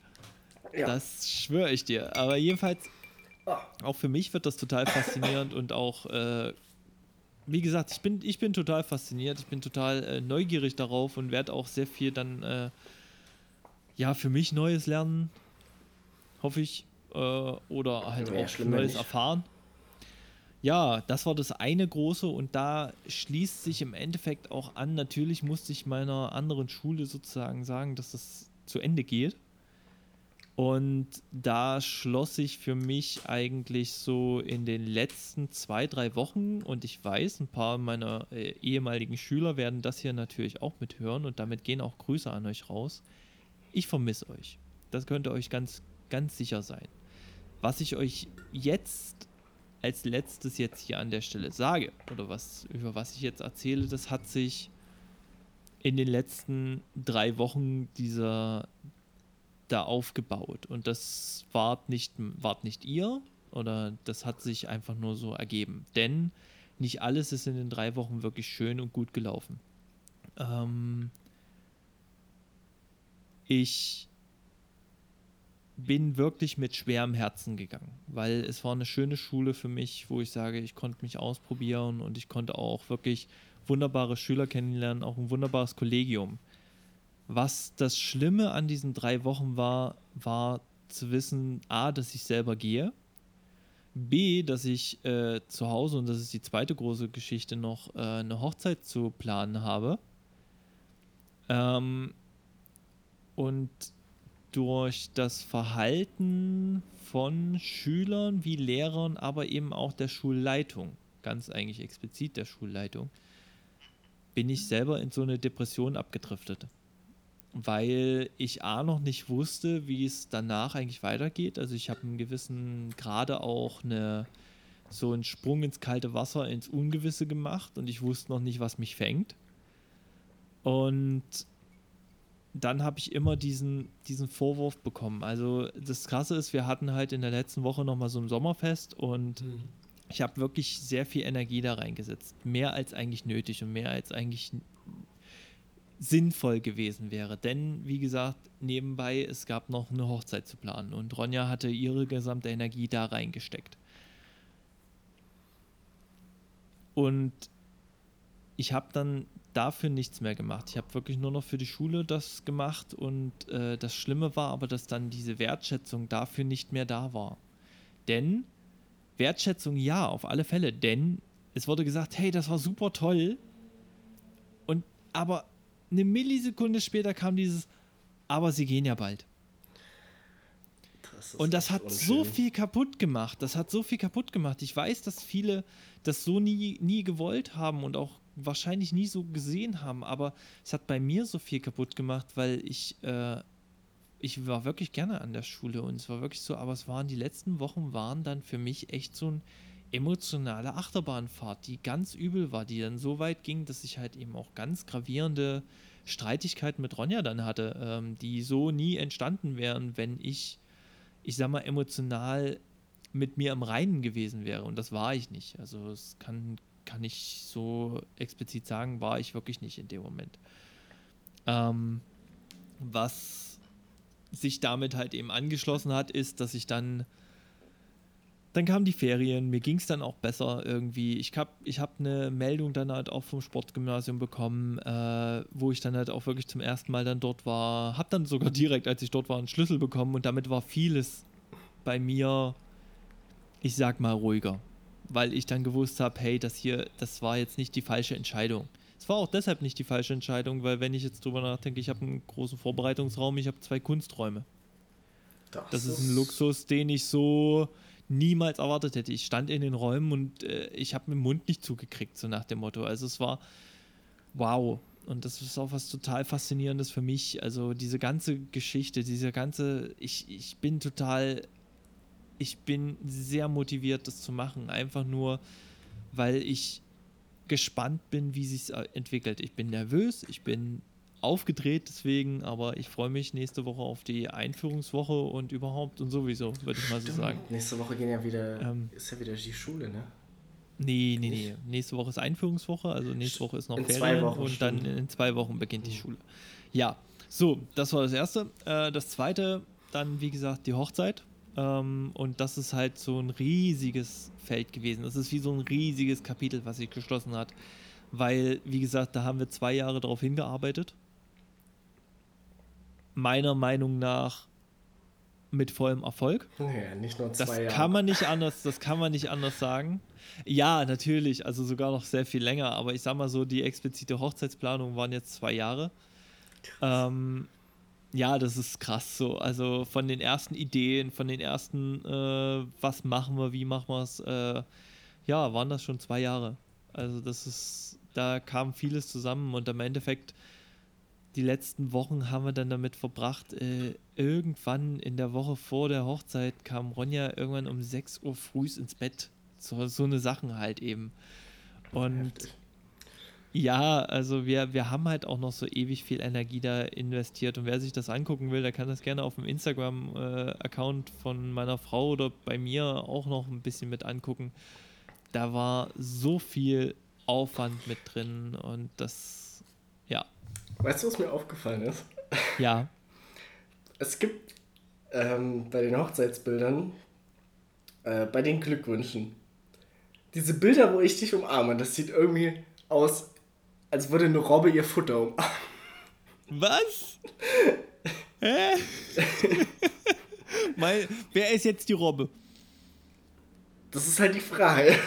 Ja. Das schwöre ich dir. Aber jedenfalls auch für mich wird das total faszinierend und auch, äh, wie gesagt, ich bin, ich bin total fasziniert, ich bin total äh, neugierig darauf und werde auch sehr viel dann, äh, ja, für mich Neues lernen, hoffe ich, äh, oder halt ja, auch Neues nicht. erfahren. Ja, das war das eine große und da schließt sich im Endeffekt auch an, natürlich musste ich meiner anderen Schule sozusagen sagen, dass das zu Ende geht. Und da schloss sich für mich eigentlich so in den letzten zwei, drei Wochen, und ich weiß, ein paar meiner äh, ehemaligen Schüler werden das hier natürlich auch mithören und damit gehen auch Grüße an euch raus. Ich vermisse euch. Das könnt ihr euch ganz, ganz sicher sein. Was ich euch jetzt als letztes jetzt hier an der Stelle sage, oder was, über was ich jetzt erzähle, das hat sich in den letzten drei Wochen dieser, da aufgebaut. Und das wart nicht, wart nicht ihr oder das hat sich einfach nur so ergeben. Denn nicht alles ist in den drei Wochen wirklich schön und gut gelaufen. Ähm ich bin wirklich mit schwerem Herzen gegangen, weil es war eine schöne Schule für mich, wo ich sage, ich konnte mich ausprobieren und ich konnte auch wirklich wunderbare Schüler kennenlernen, auch ein wunderbares Kollegium. Was das Schlimme an diesen drei Wochen war, war zu wissen, a, dass ich selber gehe, b, dass ich äh, zu Hause, und das ist die zweite große Geschichte noch, äh, eine Hochzeit zu planen habe. Ähm, und durch das Verhalten von Schülern wie Lehrern, aber eben auch der Schulleitung, ganz eigentlich explizit der Schulleitung, bin ich selber in so eine Depression abgedriftet weil ich A noch nicht wusste, wie es danach eigentlich weitergeht. Also ich habe einen gewissen, gerade auch eine, so einen Sprung ins kalte Wasser, ins Ungewisse gemacht und ich wusste noch nicht, was mich fängt. Und dann habe ich immer diesen, diesen Vorwurf bekommen. Also das Krasse ist, wir hatten halt in der letzten Woche nochmal so ein Sommerfest und mhm. ich habe wirklich sehr viel Energie da reingesetzt. Mehr als eigentlich nötig und mehr als eigentlich sinnvoll gewesen wäre. Denn, wie gesagt, nebenbei, es gab noch eine Hochzeit zu planen und Ronja hatte ihre gesamte Energie da reingesteckt. Und ich habe dann dafür nichts mehr gemacht. Ich habe wirklich nur noch für die Schule das gemacht und äh, das Schlimme war aber, dass dann diese Wertschätzung dafür nicht mehr da war. Denn Wertschätzung ja, auf alle Fälle, denn es wurde gesagt, hey, das war super toll. Und aber eine Millisekunde später kam dieses, aber sie gehen ja bald. Das und das hat unschön. so viel kaputt gemacht. Das hat so viel kaputt gemacht. Ich weiß, dass viele das so nie, nie gewollt haben und auch wahrscheinlich nie so gesehen haben, aber es hat bei mir so viel kaputt gemacht, weil ich, äh, ich war wirklich gerne an der Schule und es war wirklich so, aber es waren die letzten Wochen waren dann für mich echt so ein emotionale Achterbahnfahrt, die ganz übel war, die dann so weit ging, dass ich halt eben auch ganz gravierende Streitigkeiten mit Ronja dann hatte, ähm, die so nie entstanden wären, wenn ich, ich sag mal, emotional mit mir im Reinen gewesen wäre. Und das war ich nicht. Also das kann, kann ich so explizit sagen, war ich wirklich nicht in dem Moment. Ähm, was sich damit halt eben angeschlossen hat, ist, dass ich dann dann kamen die Ferien, mir ging es dann auch besser irgendwie. Ich habe ich hab eine Meldung dann halt auch vom Sportgymnasium bekommen, äh, wo ich dann halt auch wirklich zum ersten Mal dann dort war. Habe dann sogar direkt, als ich dort war, einen Schlüssel bekommen und damit war vieles bei mir, ich sag mal, ruhiger. Weil ich dann gewusst habe, hey, das hier, das war jetzt nicht die falsche Entscheidung. Es war auch deshalb nicht die falsche Entscheidung, weil wenn ich jetzt drüber nachdenke, ich habe einen großen Vorbereitungsraum, ich habe zwei Kunsträume. Das, das ist ein Luxus, den ich so niemals erwartet hätte. Ich stand in den Räumen und äh, ich habe den Mund nicht zugekriegt, so nach dem Motto. Also es war wow. Und das ist auch was total Faszinierendes für mich. Also diese ganze Geschichte, diese ganze, ich, ich bin total, ich bin sehr motiviert, das zu machen. Einfach nur, weil ich gespannt bin, wie sich entwickelt. Ich bin nervös, ich bin aufgedreht deswegen, aber ich freue mich nächste Woche auf die Einführungswoche und überhaupt und sowieso, würde ich mal so sagen. Nächste Woche gehen ja wieder, ähm, ist ja wieder die Schule, ne? Nee, nee, nee. Nächste Woche ist Einführungswoche, also nächste Woche ist noch in Ferien und dann in zwei Wochen beginnt die mhm. Schule. Ja, so, das war das Erste. Äh, das Zweite, dann wie gesagt die Hochzeit. Ähm, und das ist halt so ein riesiges Feld gewesen. Das ist wie so ein riesiges Kapitel, was sich geschlossen hat. Weil, wie gesagt, da haben wir zwei Jahre darauf hingearbeitet. Meiner Meinung nach mit vollem Erfolg. Ja, nicht nur zwei das Jahre. Kann man nicht anders, das kann man nicht anders sagen. Ja, natürlich, also sogar noch sehr viel länger, aber ich sag mal so, die explizite Hochzeitsplanung waren jetzt zwei Jahre. Ähm, ja, das ist krass so. Also von den ersten Ideen, von den ersten, äh, was machen wir, wie machen wir es, äh, ja, waren das schon zwei Jahre. Also das ist, da kam vieles zusammen und im Endeffekt die letzten Wochen haben wir dann damit verbracht. Äh, irgendwann in der Woche vor der Hochzeit kam Ronja irgendwann um 6 Uhr früh ins Bett. So, so eine Sachen halt eben. Und Heftig. Ja, also wir, wir haben halt auch noch so ewig viel Energie da investiert. Und wer sich das angucken will, der kann das gerne auf dem Instagram-Account von meiner Frau oder bei mir auch noch ein bisschen mit angucken. Da war so viel Aufwand mit drin und das, ja, Weißt du, was mir aufgefallen ist? Ja. Es gibt ähm, bei den Hochzeitsbildern, äh, bei den Glückwünschen, diese Bilder, wo ich dich umarme, das sieht irgendwie aus, als würde eine Robbe ihr Futter umarmen. Was? Hä? Weil, wer ist jetzt die Robbe? Das ist halt die Frage.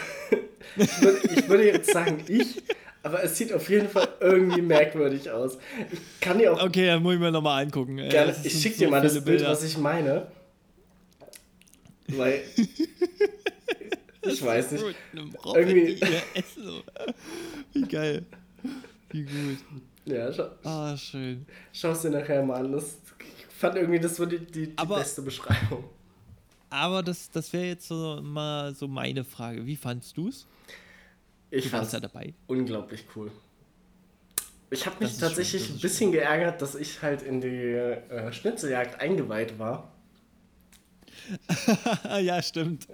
Ich würde, ich würde jetzt sagen, ich, aber es sieht auf jeden Fall irgendwie merkwürdig aus. Ich kann dir auch. Okay, dann muss ich mir nochmal angucken. Gerne, ich schicke so dir mal das Bild, Bilder. was ich meine. Weil. ich weiß nicht. Irgendwie. Wie geil. Wie gut. Ja, schau. Ah, schön. Schau es dir nachher mal an. Das, ich fand irgendwie, das war die, die, die aber, beste Beschreibung. Aber das, das wäre jetzt so mal so meine Frage. Wie fandst du es? Ich fand es ja dabei. unglaublich cool. Ich habe mich tatsächlich schön, ein bisschen schön. geärgert, dass ich halt in die äh, Schnitzeljagd eingeweiht war. ja, stimmt.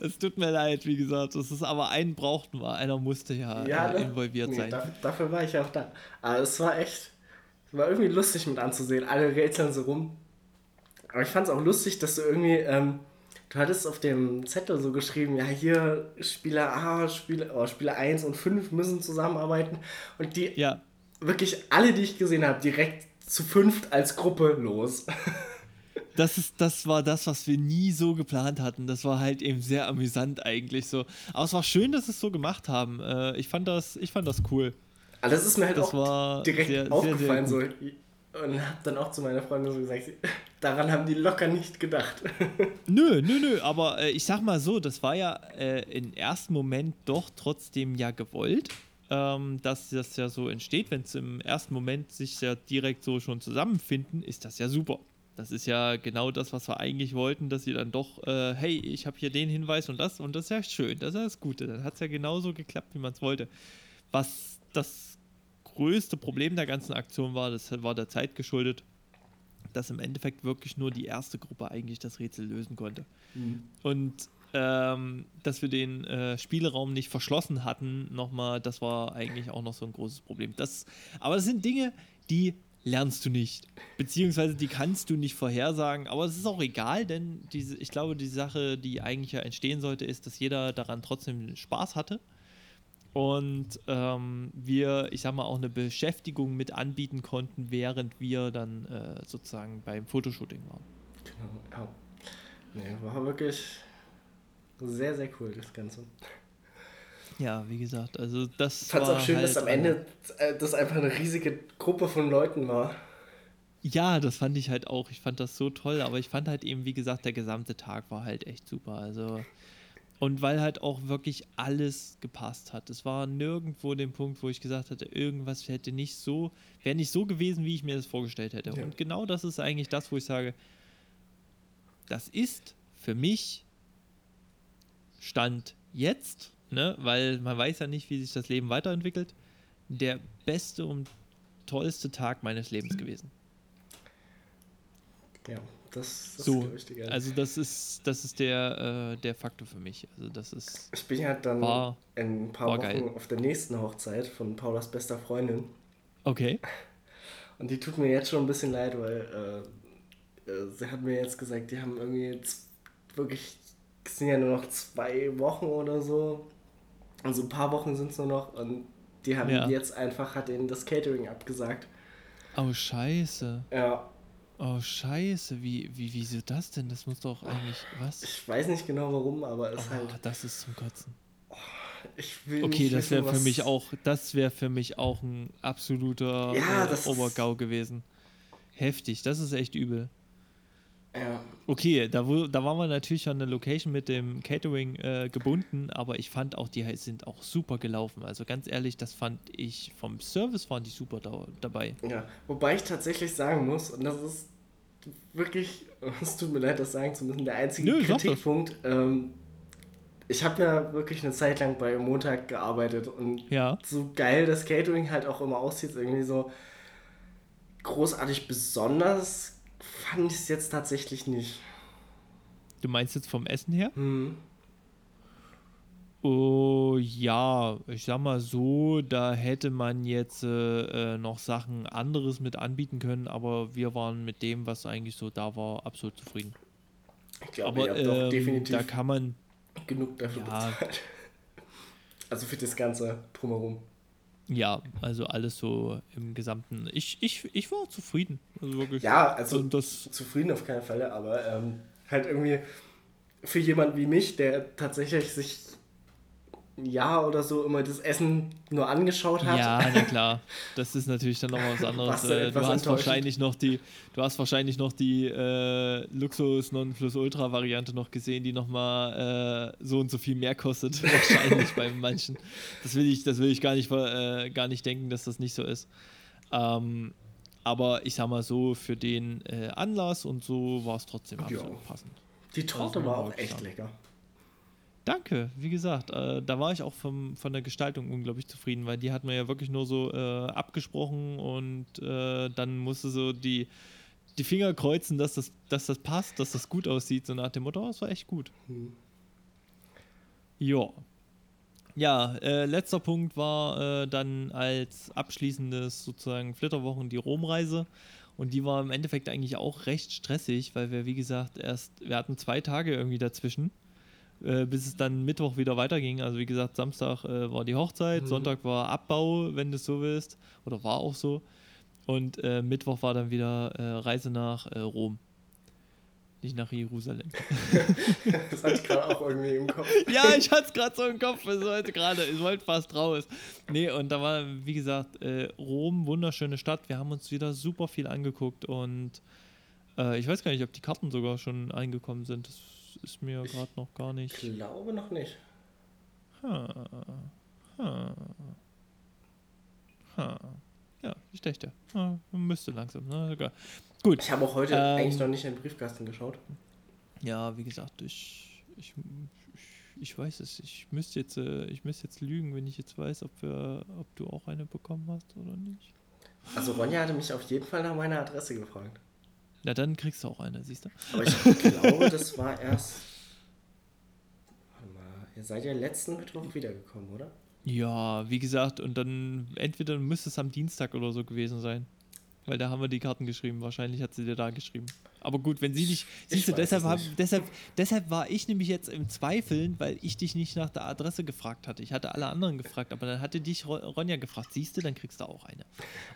Es tut mir leid, wie gesagt. Das ist aber einen brauchten wir. Einer musste ja, ja äh, involviert nee, sein. Dafür, dafür, war ich auch da. Aber es war echt, es war irgendwie lustig mit anzusehen. Alle rätseln so rum. Aber ich fand es auch lustig, dass du irgendwie ähm, Du hattest auf dem Zettel so geschrieben, ja, hier Spieler A, Spieler, oh, Spieler 1 und 5 müssen zusammenarbeiten. Und die ja. wirklich alle, die ich gesehen habe, direkt zu fünft als Gruppe los. Das, ist, das war das, was wir nie so geplant hatten. Das war halt eben sehr amüsant eigentlich so. Aber es war schön, dass sie es so gemacht haben. Äh, ich, fand das, ich fand das cool. Aber das ist mir halt das auch direkt sehr, aufgefallen. Sehr, sehr so, und habe dann auch zu meiner Freundin so gesagt, daran haben die locker nicht gedacht. nö, nö, nö, aber äh, ich sag mal so, das war ja äh, im ersten Moment doch trotzdem ja gewollt, ähm, dass das ja so entsteht. Wenn es im ersten Moment sich ja direkt so schon zusammenfinden, ist das ja super. Das ist ja genau das, was wir eigentlich wollten, dass sie dann doch, äh, hey, ich habe hier den Hinweis und das und das ist ja schön, das ist ja das Gute. Dann hat es ja genauso geklappt, wie man es wollte. Was das größte Problem der ganzen Aktion war, das war der Zeit geschuldet, dass im Endeffekt wirklich nur die erste Gruppe eigentlich das Rätsel lösen konnte. Mhm. Und ähm, dass wir den äh, Spielraum nicht verschlossen hatten, nochmal, das war eigentlich auch noch so ein großes Problem. Das, aber das sind Dinge, die lernst du nicht. Beziehungsweise die kannst du nicht vorhersagen, aber es ist auch egal, denn diese, ich glaube, die Sache, die eigentlich ja entstehen sollte, ist, dass jeder daran trotzdem Spaß hatte und ähm, wir, ich sag mal, auch eine Beschäftigung mit anbieten konnten, während wir dann äh, sozusagen beim Fotoshooting waren. Genau, ja. Nee, war wirklich sehr, sehr cool, das Ganze. Ja, wie gesagt, also das. Ich fand es auch schön, halt, dass am Ende äh, das einfach eine riesige Gruppe von Leuten war. Ja, das fand ich halt auch. Ich fand das so toll, aber ich fand halt eben, wie gesagt, der gesamte Tag war halt echt super. Also. Und weil halt auch wirklich alles gepasst hat. Es war nirgendwo den Punkt, wo ich gesagt hatte, irgendwas hätte nicht so, wäre nicht so gewesen, wie ich mir das vorgestellt hätte. Ja. Und genau das ist eigentlich das, wo ich sage, das ist für mich Stand jetzt, ne, weil man weiß ja nicht, wie sich das Leben weiterentwickelt, der beste und tollste Tag meines Lebens gewesen. Ja, das, das so, ist Also das ist, das ist der, äh, der Faktor für mich. Also das ist. Ich bin ja dann war, in ein paar Wochen geil. auf der nächsten Hochzeit von Paulas bester Freundin. Okay. Und die tut mir jetzt schon ein bisschen leid, weil äh, äh sie hat mir jetzt gesagt, die haben irgendwie jetzt wirklich, es sind ja nur noch zwei Wochen oder so. Also ein paar Wochen sind es nur noch und die haben ja. jetzt einfach, hat ihnen das Catering abgesagt. Oh, scheiße. Ja, Oh, scheiße, wie, wie, wieso das denn? Das muss doch eigentlich, was? Ich weiß nicht genau warum, aber es oh, halt... das ist zum Kotzen. Oh, ich will okay, das wäre für mich auch, das wäre für mich auch ein absoluter ja, äh, Obergau gewesen. Heftig, das ist echt übel. Ja. Okay, da, da waren wir natürlich an der Location mit dem Catering äh, gebunden, aber ich fand auch, die sind auch super gelaufen. Also ganz ehrlich, das fand ich vom Service waren die super da, dabei. Ja, wobei ich tatsächlich sagen muss, und das ist wirklich, es tut mir leid, das sagen zu müssen, der einzige Nö, Kritikpunkt. Ähm, ich habe ja wirklich eine Zeit lang bei Montag gearbeitet und ja. so geil das Catering halt auch immer aussieht, irgendwie so großartig besonders fand ich es jetzt tatsächlich nicht. Du meinst jetzt vom Essen her? Hm. Oh ja, ich sag mal so, da hätte man jetzt äh, äh, noch Sachen anderes mit anbieten können, aber wir waren mit dem, was eigentlich so da war, absolut zufrieden. Ich glaube, aber, ihr ähm, definitiv da kann man genug dafür ja, bezahlt. Also für das Ganze drumherum. Ja, also alles so im Gesamten. Ich, ich, ich war zufrieden. Also wirklich. Ja, also das zufrieden auf keinen Fall, aber ähm, halt irgendwie für jemanden wie mich, der tatsächlich sich Jahr oder so immer das Essen nur angeschaut hat. Ja, na klar. Das ist natürlich dann noch was anderes. Äh, du hast wahrscheinlich noch die, du hast wahrscheinlich noch die äh, Luxus Nonplusultra Variante noch gesehen, die nochmal äh, so und so viel mehr kostet. wahrscheinlich bei manchen. Das will ich, das will ich gar nicht, äh, gar nicht denken, dass das nicht so ist. Ähm, aber ich sag mal so, für den äh, Anlass und so war es trotzdem absolut ja. passend. Die Torte war auch echt lecker. Danke, wie gesagt, äh, da war ich auch vom, von der Gestaltung unglaublich zufrieden, weil die hat man ja wirklich nur so äh, abgesprochen und äh, dann musste so die, die Finger kreuzen, dass das, dass das passt, dass das gut aussieht, so nach dem Motto, oh, das war echt gut. Hm. Ja. Ja, äh, letzter Punkt war äh, dann als abschließendes sozusagen Flitterwochen die Romreise. Und die war im Endeffekt eigentlich auch recht stressig, weil wir, wie gesagt, erst, wir hatten zwei Tage irgendwie dazwischen äh, bis es dann Mittwoch wieder weiterging. Also wie gesagt, Samstag äh, war die Hochzeit, mhm. Sonntag war Abbau, wenn du es so willst, oder war auch so. Und äh, Mittwoch war dann wieder äh, Reise nach äh, Rom. Nicht nach Jerusalem. das hatte ich gerade auch irgendwie im Kopf. ja, ich hatte es gerade so im Kopf. Ich wollte gerade, ich wollte fast raus. Nee, und da war, wie gesagt, Rom, wunderschöne Stadt. Wir haben uns wieder super viel angeguckt und ich weiß gar nicht, ob die Karten sogar schon eingekommen sind. Das ist mir gerade noch gar nicht. Ich glaube noch nicht. Ha. Ha. Ha. Ja, ich dachte, ja, müsste langsam. Ne? Sogar. Gut. Ich habe auch heute ähm, eigentlich noch nicht in den Briefkasten geschaut. Ja, wie gesagt, ich, ich, ich weiß es. Ich müsste jetzt, äh, ich müsste jetzt lügen, wenn ich jetzt weiß, ob, wir, ob du auch eine bekommen hast oder nicht. Also Ronja hatte mich auf jeden Fall nach meiner Adresse gefragt. Na, dann kriegst du auch eine, siehst du? Aber ich glaube, das war erst. Warte mal, ihr seid ja letzten Mittwoch wiedergekommen, oder? Ja, wie gesagt, und dann entweder müsste es am Dienstag oder so gewesen sein. Weil da haben wir die Karten geschrieben. Wahrscheinlich hat sie dir da geschrieben. Aber gut, wenn sie nicht. Siehst du, deshalb, hab, deshalb, deshalb war ich nämlich jetzt im Zweifeln, weil ich dich nicht nach der Adresse gefragt hatte. Ich hatte alle anderen gefragt, aber dann hatte dich Ronja gefragt. Siehst du, dann kriegst du auch eine.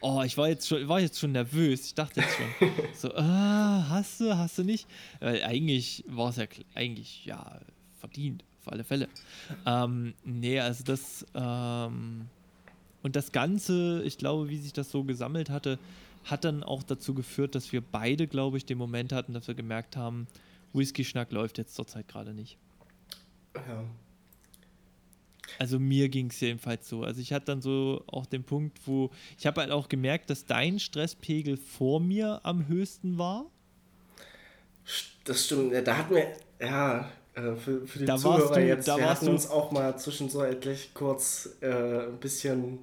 Oh, ich war jetzt schon, war jetzt schon nervös. Ich dachte jetzt schon. so, ah, hast du, hast du nicht? Weil eigentlich war es ja eigentlich, ja, verdient. auf alle Fälle. Ähm, nee, also das ähm, und das Ganze, ich glaube, wie sich das so gesammelt hatte, hat dann auch dazu geführt, dass wir beide, glaube ich, den Moment hatten, dass wir gemerkt haben, Whisky-Schnack läuft jetzt zurzeit gerade nicht. Ja. Also mir ging es jedenfalls so. Also ich hatte dann so auch den Punkt, wo ich habe halt auch gemerkt, dass dein Stresspegel vor mir am höchsten war. Das stimmt. Da hatten wir, ja, äh, für, für die da Zuhörer du, jetzt, wir hatten uns auch mal zwischenzeitlich kurz äh, ein bisschen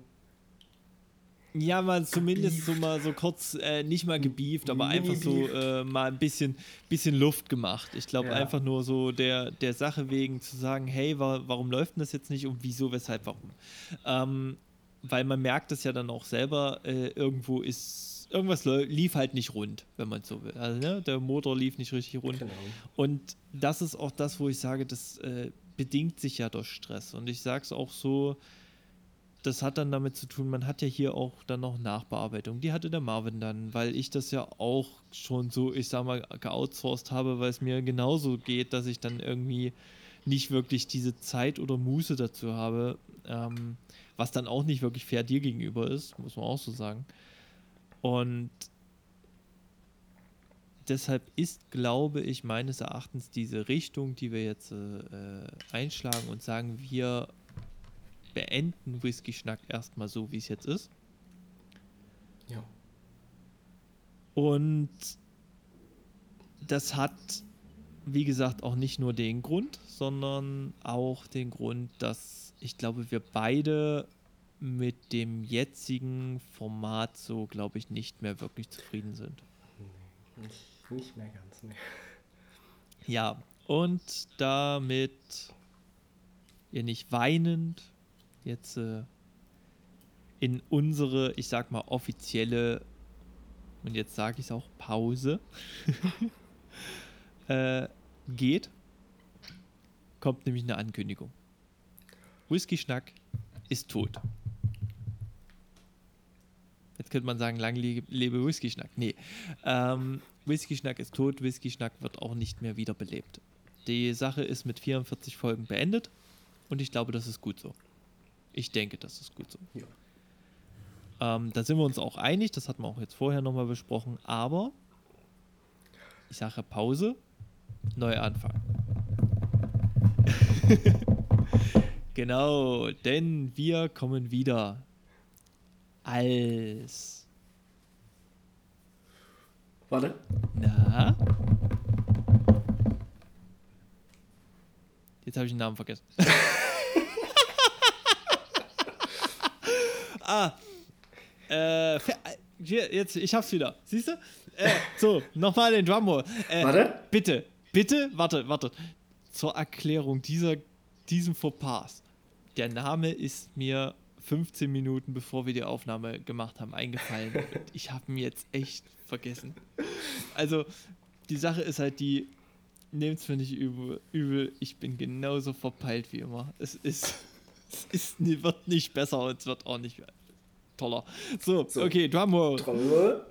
ja, mal zumindest so mal so kurz, äh, nicht mal gebieft, aber einfach so äh, mal ein bisschen, bisschen Luft gemacht. Ich glaube ja. einfach nur so der, der Sache wegen zu sagen, hey, wa warum läuft denn das jetzt nicht und wieso, weshalb, warum? Ähm, weil man merkt es ja dann auch selber, äh, irgendwo ist, irgendwas lief halt nicht rund, wenn man so will. Also ne, der Motor lief nicht richtig rund. Genau. Und das ist auch das, wo ich sage, das äh, bedingt sich ja durch Stress. Und ich sage es auch so, das hat dann damit zu tun, man hat ja hier auch dann noch Nachbearbeitung. Die hatte der Marvin dann, weil ich das ja auch schon so, ich sag mal, geoutsourced habe, weil es mir genauso geht, dass ich dann irgendwie nicht wirklich diese Zeit oder Muße dazu habe, ähm, was dann auch nicht wirklich fair dir gegenüber ist, muss man auch so sagen. Und deshalb ist, glaube ich, meines Erachtens diese Richtung, die wir jetzt äh, einschlagen und sagen, wir beenden Whisky-Schnack erstmal so, wie es jetzt ist. Ja. Und das hat, wie gesagt, auch nicht nur den Grund, sondern auch den Grund, dass ich glaube, wir beide mit dem jetzigen Format so, glaube ich, nicht mehr wirklich zufrieden sind. Nee, nicht, nicht mehr ganz, nee. Ja, und damit ihr nicht weinend jetzt äh, in unsere, ich sag mal, offizielle, und jetzt sage ich es auch, Pause äh, geht, kommt nämlich eine Ankündigung. Whisky Schnack ist tot. Jetzt könnte man sagen, lang lebe Whisky Schnack. Nee. Ähm, Whisky Schnack ist tot, Whisky Schnack wird auch nicht mehr wiederbelebt. Die Sache ist mit 44 Folgen beendet und ich glaube, das ist gut so. Ich denke, das ist gut so. Ja. Ähm, da sind wir uns auch einig, das hatten wir auch jetzt vorher nochmal besprochen, aber ich sage Pause, Neuanfang. genau, denn wir kommen wieder als. Warte. Na? Jetzt habe ich den Namen vergessen. ah. Äh, jetzt, ich hab's wieder. Siehst du? Äh, so, nochmal den Drumroll. Äh, warte. Bitte, bitte, warte, warte. Zur Erklärung dieser, diesem Fauxpas. Der Name ist mir 15 Minuten bevor wir die Aufnahme gemacht haben eingefallen. ich habe ihn jetzt echt vergessen. Also, die Sache ist halt die, nehmt's mir nicht übel, übel, ich bin genauso verpeilt wie immer. Es ist, es ist, wird nicht besser und es wird auch nicht toller. So, so. okay, Drumroll. Drumroll.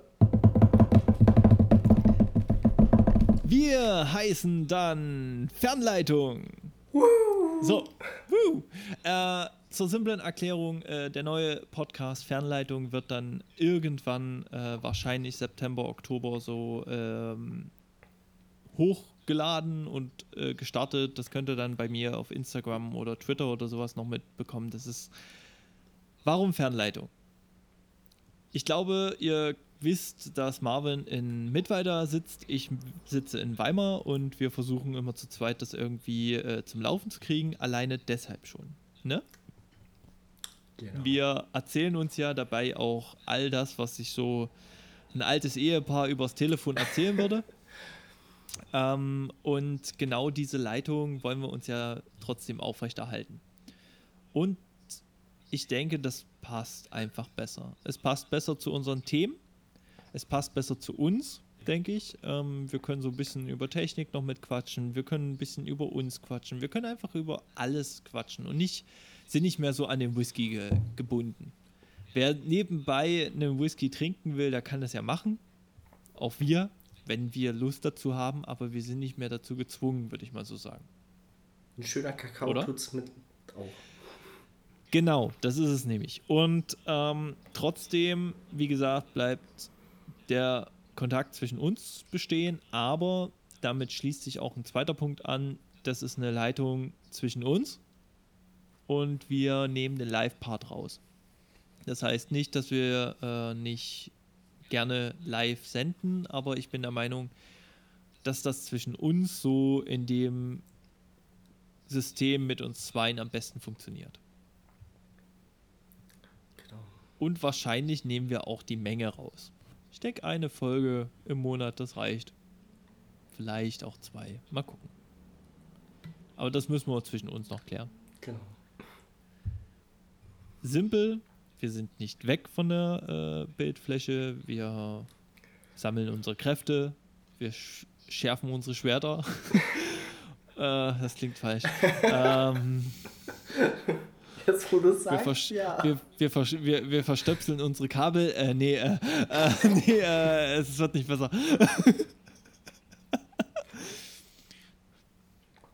Wir heißen dann Fernleitung. Woo. So, woo. Äh, zur simplen Erklärung, äh, der neue Podcast Fernleitung wird dann irgendwann, äh, wahrscheinlich September, Oktober so ähm, hochgeladen und äh, gestartet. Das könnt ihr dann bei mir auf Instagram oder Twitter oder sowas noch mitbekommen. Das ist Warum Fernleitung? Ich glaube, ihr wisst, dass Marvin in Mittweida sitzt, ich sitze in Weimar und wir versuchen immer zu zweit das irgendwie äh, zum Laufen zu kriegen, alleine deshalb schon. Ne? Genau. Wir erzählen uns ja dabei auch all das, was sich so ein altes Ehepaar übers Telefon erzählen würde. ähm, und genau diese Leitung wollen wir uns ja trotzdem aufrechterhalten. Und ich denke, das passt einfach besser. Es passt besser zu unseren Themen. Es passt besser zu uns, denke ich. Ähm, wir können so ein bisschen über Technik noch mit quatschen. Wir können ein bisschen über uns quatschen. Wir können einfach über alles quatschen und nicht, sind nicht mehr so an den Whisky ge gebunden. Wer nebenbei einen Whisky trinken will, der kann das ja machen. Auch wir, wenn wir Lust dazu haben, aber wir sind nicht mehr dazu gezwungen, würde ich mal so sagen. Ein schöner Kakao Oder? tut's mit auch. Genau, das ist es nämlich. Und ähm, trotzdem, wie gesagt, bleibt der Kontakt zwischen uns bestehen, aber damit schließt sich auch ein zweiter Punkt an. Das ist eine Leitung zwischen uns und wir nehmen den Live-Part raus. Das heißt nicht, dass wir äh, nicht gerne live senden, aber ich bin der Meinung, dass das zwischen uns so in dem System mit uns zweien am besten funktioniert. Und wahrscheinlich nehmen wir auch die Menge raus. Ich denke, eine Folge im Monat, das reicht. Vielleicht auch zwei. Mal gucken. Aber das müssen wir zwischen uns noch klären. Genau. Simpel, wir sind nicht weg von der äh, Bildfläche. Wir sammeln unsere Kräfte. Wir sch schärfen unsere Schwerter. äh, das klingt falsch. ähm, Jetzt, wo du wir, sagst, versch ja. wir, wir, wir, wir verstöpseln unsere Kabel. Äh, nee, äh, äh, nee äh, es wird nicht besser.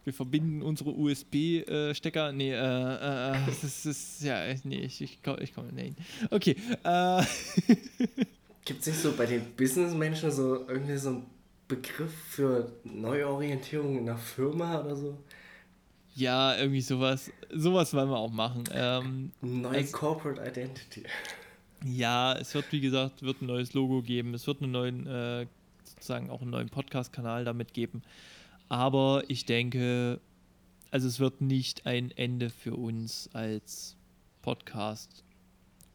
wir verbinden unsere USB-Stecker. nee, äh, äh, äh, das ist, ja, nee, ich, ich komme, ich komm, nee. Okay, äh, Gibt es nicht so bei den Businessmenschen so irgendwie so einen Begriff für Neuorientierung in der Firma oder so? Ja, irgendwie sowas, sowas wollen wir auch machen. Ähm, Neue Also- Corporate Identity. Ja, es wird, wie gesagt, wird ein neues Logo geben. Es wird einen neuen, äh, sozusagen auch einen neuen Podcast-Kanal damit geben. Aber ich denke, also es wird nicht ein Ende für uns als Podcast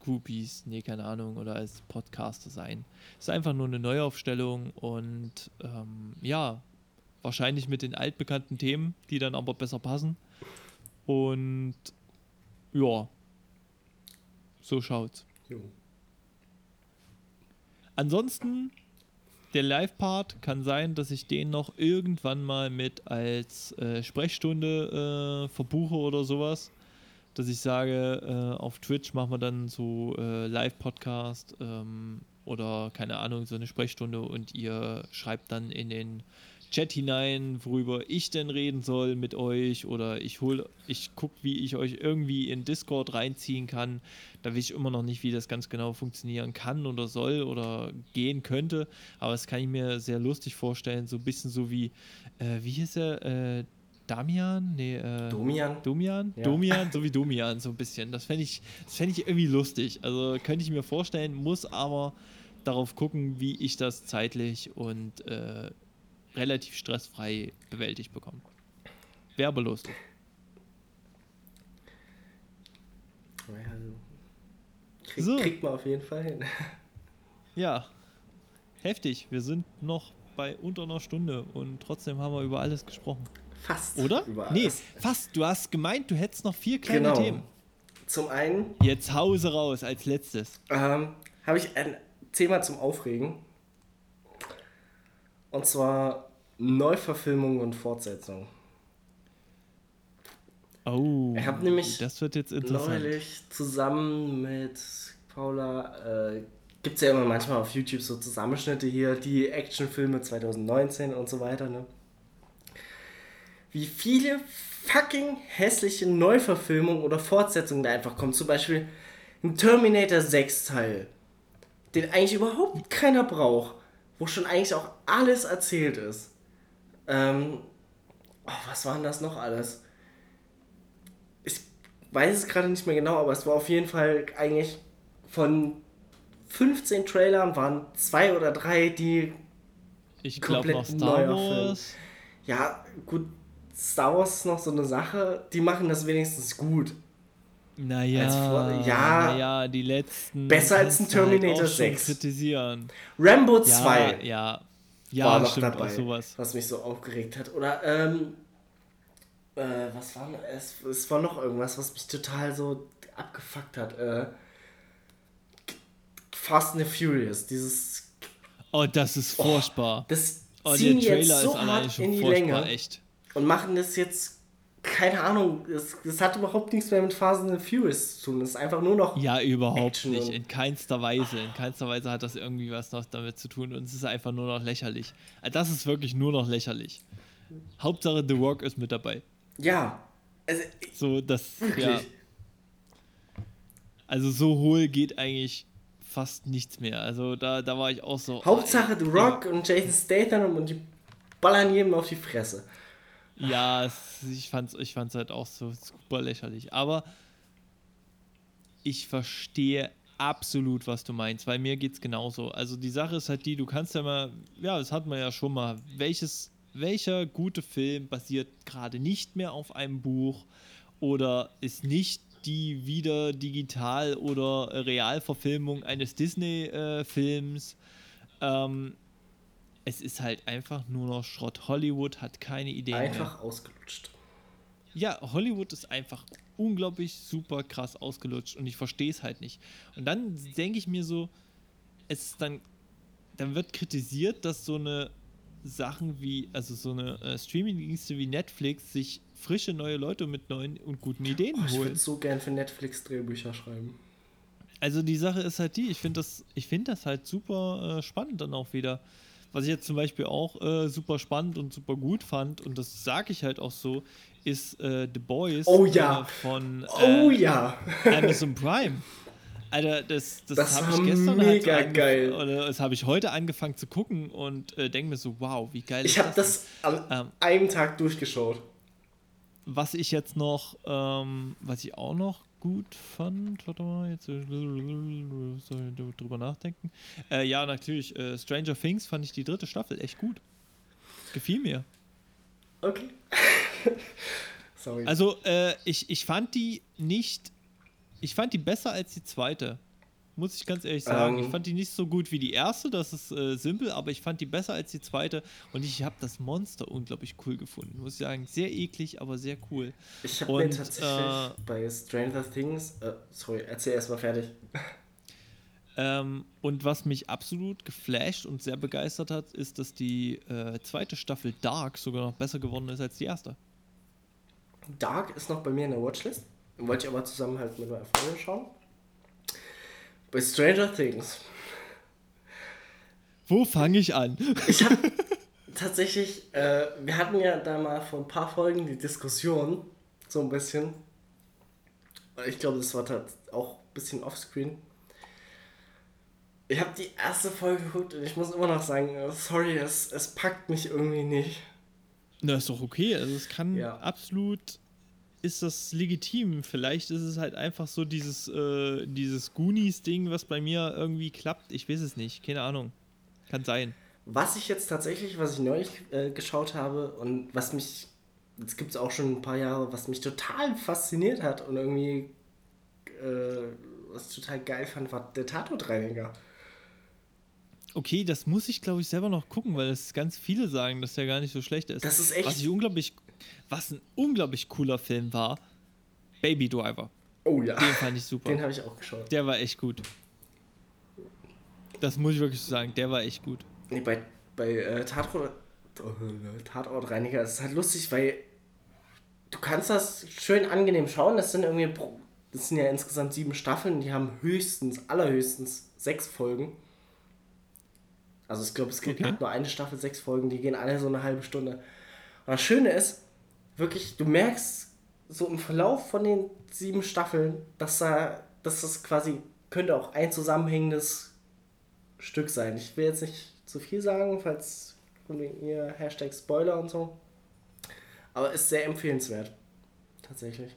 Groupies, nee, keine Ahnung, oder als Podcaster sein. Es ist einfach nur eine Neuaufstellung und ähm, ja, wahrscheinlich mit den altbekannten Themen, die dann aber besser passen. Und ja, so schaut's. Jo. Ansonsten, der Live-Part kann sein, dass ich den noch irgendwann mal mit als äh, Sprechstunde äh, verbuche oder sowas. Dass ich sage, äh, auf Twitch machen wir dann so äh, Live-Podcast ähm, oder keine Ahnung, so eine Sprechstunde und ihr schreibt dann in den Chat hinein, worüber ich denn reden soll mit euch oder ich hole, ich gucke, wie ich euch irgendwie in Discord reinziehen kann. Da weiß ich immer noch nicht, wie das ganz genau funktionieren kann oder soll oder gehen könnte, aber das kann ich mir sehr lustig vorstellen, so ein bisschen so wie, äh, wie hieß er, äh, Damian? Nee, äh, Domian? Domian? Ja. Domian, so wie Domian, so ein bisschen. Das fände ich, das fänd ich irgendwie lustig. Also könnte ich mir vorstellen, muss aber darauf gucken, wie ich das zeitlich und äh, relativ stressfrei bewältigt bekomme. Wäre aber lustig. Ja, also, krieg, So. Kriegt man auf jeden Fall hin. Ja, heftig. Wir sind noch bei unter einer Stunde und trotzdem haben wir über alles gesprochen. Fast. Oder? Über Nee, alles. fast. Du hast gemeint, du hättest noch vier kleine Genau. Themen. Zum einen Jetzt Hause raus als letztes. ähm, habe ich ein Thema zum Aufregen. Und zwar Neuverfilmung und Fortsetzung. Oh, Ich hab nämlich das wird jetzt interessant. Neulich zusammen mit Paula, äh, gibt es ja immer manchmal auf YouTube so Zusammenschnitte hier, die Actionfilme 2019 und so weiter, ne? Wie viele fucking hässliche Neuverfilmungen oder Fortsetzungen da einfach kommen. Zum Beispiel ein Terminator 6 Teil, den eigentlich überhaupt keiner braucht, wo schon eigentlich auch alles erzählt ist. Ähm, oh, was war denn das noch alles? ich weiß es gerade nicht mehr genau, aber es war auf jeden Fall eigentlich von 15 Trailern waren zwei oder drei, die, Ich glaube noch komplett Star neuer Film. Wars. ja, gut, Star Wars ist noch so eine Sache, die machen das wenigstens gut. Naja, ja. naja, die letzten. Besser als ein halt Terminator schon 6. kritisieren. Rambo Ja, 2 ja. Ja, war noch stimmt, dabei, sowas. was mich so aufgeregt hat. Oder, ähm, äh, was war? Es, es war noch irgendwas, was mich total so abgefuckt hat. Äh, Fast and the Furious, dieses Oh, das ist furchtbar. Das oh, ziehen der jetzt Trailer so ist alleine hart schon in die furchtbar, Länge echt. und machen das jetzt, keine Ahnung, das, das hat überhaupt nichts mehr mit Fast and Furious zu tun. Das ist einfach nur noch, Ja, überhaupt Action nicht. In keinster Weise. In keinster Weise hat das irgendwie was noch damit zu tun und es ist einfach nur noch lächerlich. Das ist wirklich nur noch lächerlich. Hauptsache The Rock ist mit dabei. Ja. Also, so, das, wirklich. ja. Also so hohl geht eigentlich fast nichts mehr. Also da, da war ich auch so. Hauptsache The Rock und Jason Statham und die ballern jedem auf die Fresse. Ja, es, ich fand's, ich fand's halt auch so super lächerlich. Aber ich verstehe absolut, was du meinst, weil mir geht's genauso. Also die Sache ist halt die, du kannst ja mal, ja, das hat man ja schon mal, welches, welcher gute Film basiert gerade nicht mehr auf einem Buch oder ist nicht die wieder digital oder Realverfilmung eines Disney-Films. ähm, es ist halt einfach nur noch Schrott. Hollywood hat keine Ideen Einfach mehr. ausgelutscht. Ja, Hollywood ist einfach unglaublich super krass ausgelutscht und ich verstehe es halt nicht. Und dann denke ich mir so, es ist dann, dann wird kritisiert, dass so eine Sachen wie, also so eine äh, Streaming-Dienste wie Netflix sich frische neue Leute mit neuen und guten Ideen Oh, ich holen. würde so gern für Netflix Drehbücher schreiben. Also die Sache ist halt die, ich finde das, ich finde das halt super äh, spannend dann auch wieder. Was ich jetzt zum Beispiel auch äh, super spannend und super gut fand, und das sage ich halt auch so, ist äh, The Boys Oh ja. äh, von Oh äh, ja. Amazon Prime. Alter, das, das, Das habe ich gestern mega halt geil. Oder das habe ich heute angefangen zu gucken und äh, denke mir so, wow, wie geil Ich ist habe das? an Ähm, einem Tag durchgeschaut. was ich jetzt noch, ähm, was ich auch noch gut fand, warte mal, jetzt äh, soll ich drüber nachdenken. Äh, ja, natürlich, äh, Stranger Things fand ich die dritte Staffel echt gut. Gefiel mir. Okay. Sorry. Also, äh, ich, ich fand die nicht, ich fand die besser als die zweite. Muss ich ganz ehrlich sagen. Ähm. ich fand die nicht so gut wie die erste, das ist äh, simpel, aber ich fand die besser als die zweite und ich habe das Monster unglaublich cool gefunden. Muss ich sagen, sehr eklig, aber sehr cool. ich habe mir tatsächlich äh, bei Stranger Things. Äh, sorry, erzähl erstmal fertig. Ähm, und was mich absolut geflasht und sehr begeistert hat, ist, dass die äh, zweite Staffel Dark sogar noch besser geworden ist als die erste. Dark ist noch bei mir in der Watchlist. Wollte ich aber zusammen halt mit meiner Freundin schauen. Bei Stranger Things. Wo fange ich an? Ich habe tatsächlich, äh, wir hatten ja da mal vor ein paar Folgen die Diskussion, so ein bisschen. Ich glaube, das war tats- auch ein bisschen offscreen. Ich habe die erste Folge geguckt und ich muss immer noch sagen, äh, sorry, es, es packt mich irgendwie nicht. Na, ist doch okay. Also es kann Ja. absolut, ist das legitim. Vielleicht ist es halt einfach so dieses, äh, dieses Goonies-Ding, was bei mir irgendwie klappt. Ich weiß es nicht. Keine Ahnung. Kann sein. Was ich jetzt tatsächlich, was ich neulich äh, geschaut habe und was mich, das gibt es auch schon ein paar Jahre, was mich total fasziniert hat und irgendwie, äh, was ich total geil fand, war der Tatortreiniger. Okay, das muss ich, glaube ich, selber noch gucken, weil es ganz viele sagen, dass der gar nicht so schlecht ist. Das ist echt- Was ich unglaublich, was ein unglaublich cooler Film war, Baby Driver. Oh ja, Den fand ich super. den habe ich auch geschaut. Der war echt gut. Das muss ich wirklich so sagen, der war echt gut. Nee, bei, bei äh, Tatort, äh, Tatortreiniger ist es halt lustig, weil du kannst das schön angenehm schauen. Das sind irgendwie, das sind ja insgesamt sieben Staffeln, die haben höchstens, allerhöchstens sechs Folgen. Also ich glaube, es gibt Okay. nur eine Staffel, sechs Folgen, die gehen alle so eine halbe Stunde. Und das Schöne ist, wirklich, du merkst so im Verlauf von den sieben Staffeln, dass da, dass das quasi könnte auch ein zusammenhängendes Stück sein. Ich will jetzt nicht zu viel sagen, falls ihr Hashtag Spoiler und so. Aber ist sehr empfehlenswert. Tatsächlich.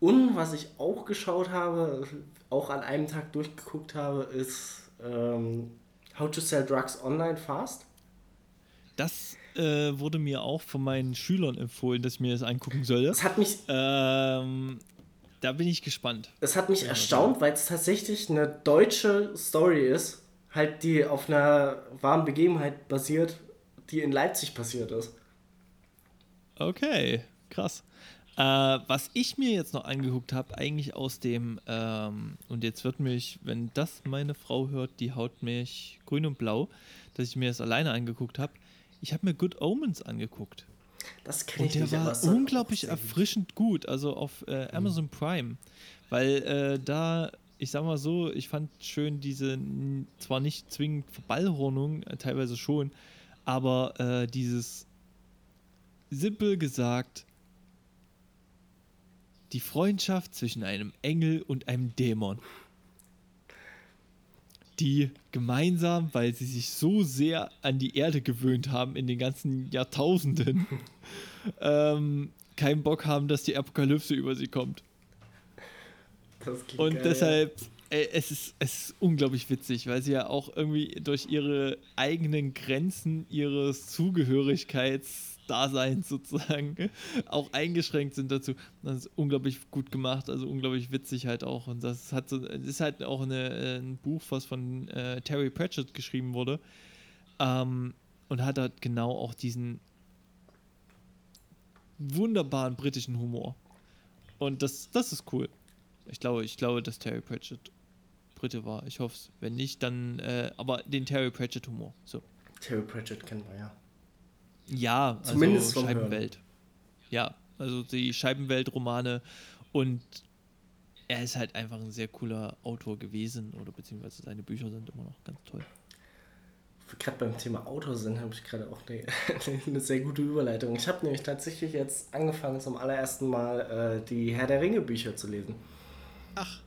Und was ich auch geschaut habe, auch an einem Tag durchgeguckt habe, ist ähm, How to Sell Drugs Online Fast. Das äh, wurde mir auch von meinen Schülern empfohlen, dass ich mir das angucken solle. Es hat mich, Ähm, da bin ich gespannt. es hat mich erstaunt, weil es tatsächlich eine deutsche Story ist, halt die auf einer wahren Begebenheit basiert, die in Leipzig passiert ist. Okay, krass. Äh, was ich mir jetzt noch angeguckt habe, eigentlich aus dem, ähm, und jetzt wird mich, wenn das meine Frau hört, die haut mich grün und blau, dass ich mir das alleine angeguckt habe. Ich habe mir Good Omens angeguckt. Das kenne Und ich der nicht, aber war unglaublich erfrischend gut, also auf äh, Amazon Prime. Weil äh, da, ich sag mal so, ich fand schön diese, zwar nicht zwingend Verballhornung, äh, teilweise schon, aber äh, dieses simpel gesagt, Die Freundschaft zwischen einem Engel und einem Dämon. Die gemeinsam, weil sie sich so sehr an die Erde gewöhnt haben in den ganzen Jahrtausenden, ähm, keinen Bock haben, dass die Apokalypse über sie kommt. Und geil, deshalb, ey, es, ist, es ist unglaublich witzig, weil sie ja auch irgendwie durch ihre eigenen Grenzen ihres Zugehörigkeits Dasein sozusagen auch eingeschränkt sind dazu. Das ist unglaublich gut gemacht, also unglaublich witzig halt auch. Und das hat so, das ist halt auch eine, äh, ein Buch, was von äh, Terry Pratchett geschrieben wurde. Ähm, und hat halt genau auch diesen wunderbaren britischen Humor. Und das, das ist cool. Ich glaube, ich glaube, dass Terry Pratchett Brite war. Ich hoffe es. Wenn nicht, dann äh, aber den Terry Pratchett Humor. So. Terry Pratchett kennen wir ja. Ja, zumindest also Scheibenwelt. Hören. Ja, also die Scheibenwelt-Romane und er ist halt einfach ein sehr cooler Autor gewesen oder beziehungsweise seine Bücher sind immer noch ganz toll. Gerade beim Thema Autor sind, habe ich gerade auch eine, eine, sehr gute Überleitung. Ich habe nämlich tatsächlich jetzt angefangen, zum allerersten Mal äh, die Herr der Ringe Bücher zu lesen. Ach.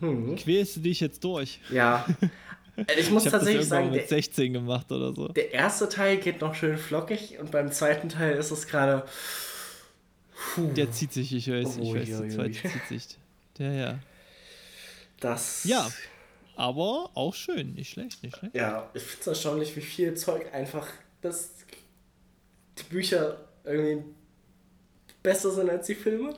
Hm. Quälst du dich jetzt durch? Ja. Ich muss ich tatsächlich sagen, mit 16 gemacht oder so. Der erste Teil geht noch schön flockig und beim zweiten Teil ist es gerade. Der zieht sich, ich weiß, ich weiß, der zweite zieht sich. Der, ja. Das. Ja. Aber auch schön, nicht schlecht, nicht schlecht. Ja, ich finde es erstaunlich, wie viel Zeug einfach, dass die Bücher irgendwie besser sind als die Filme.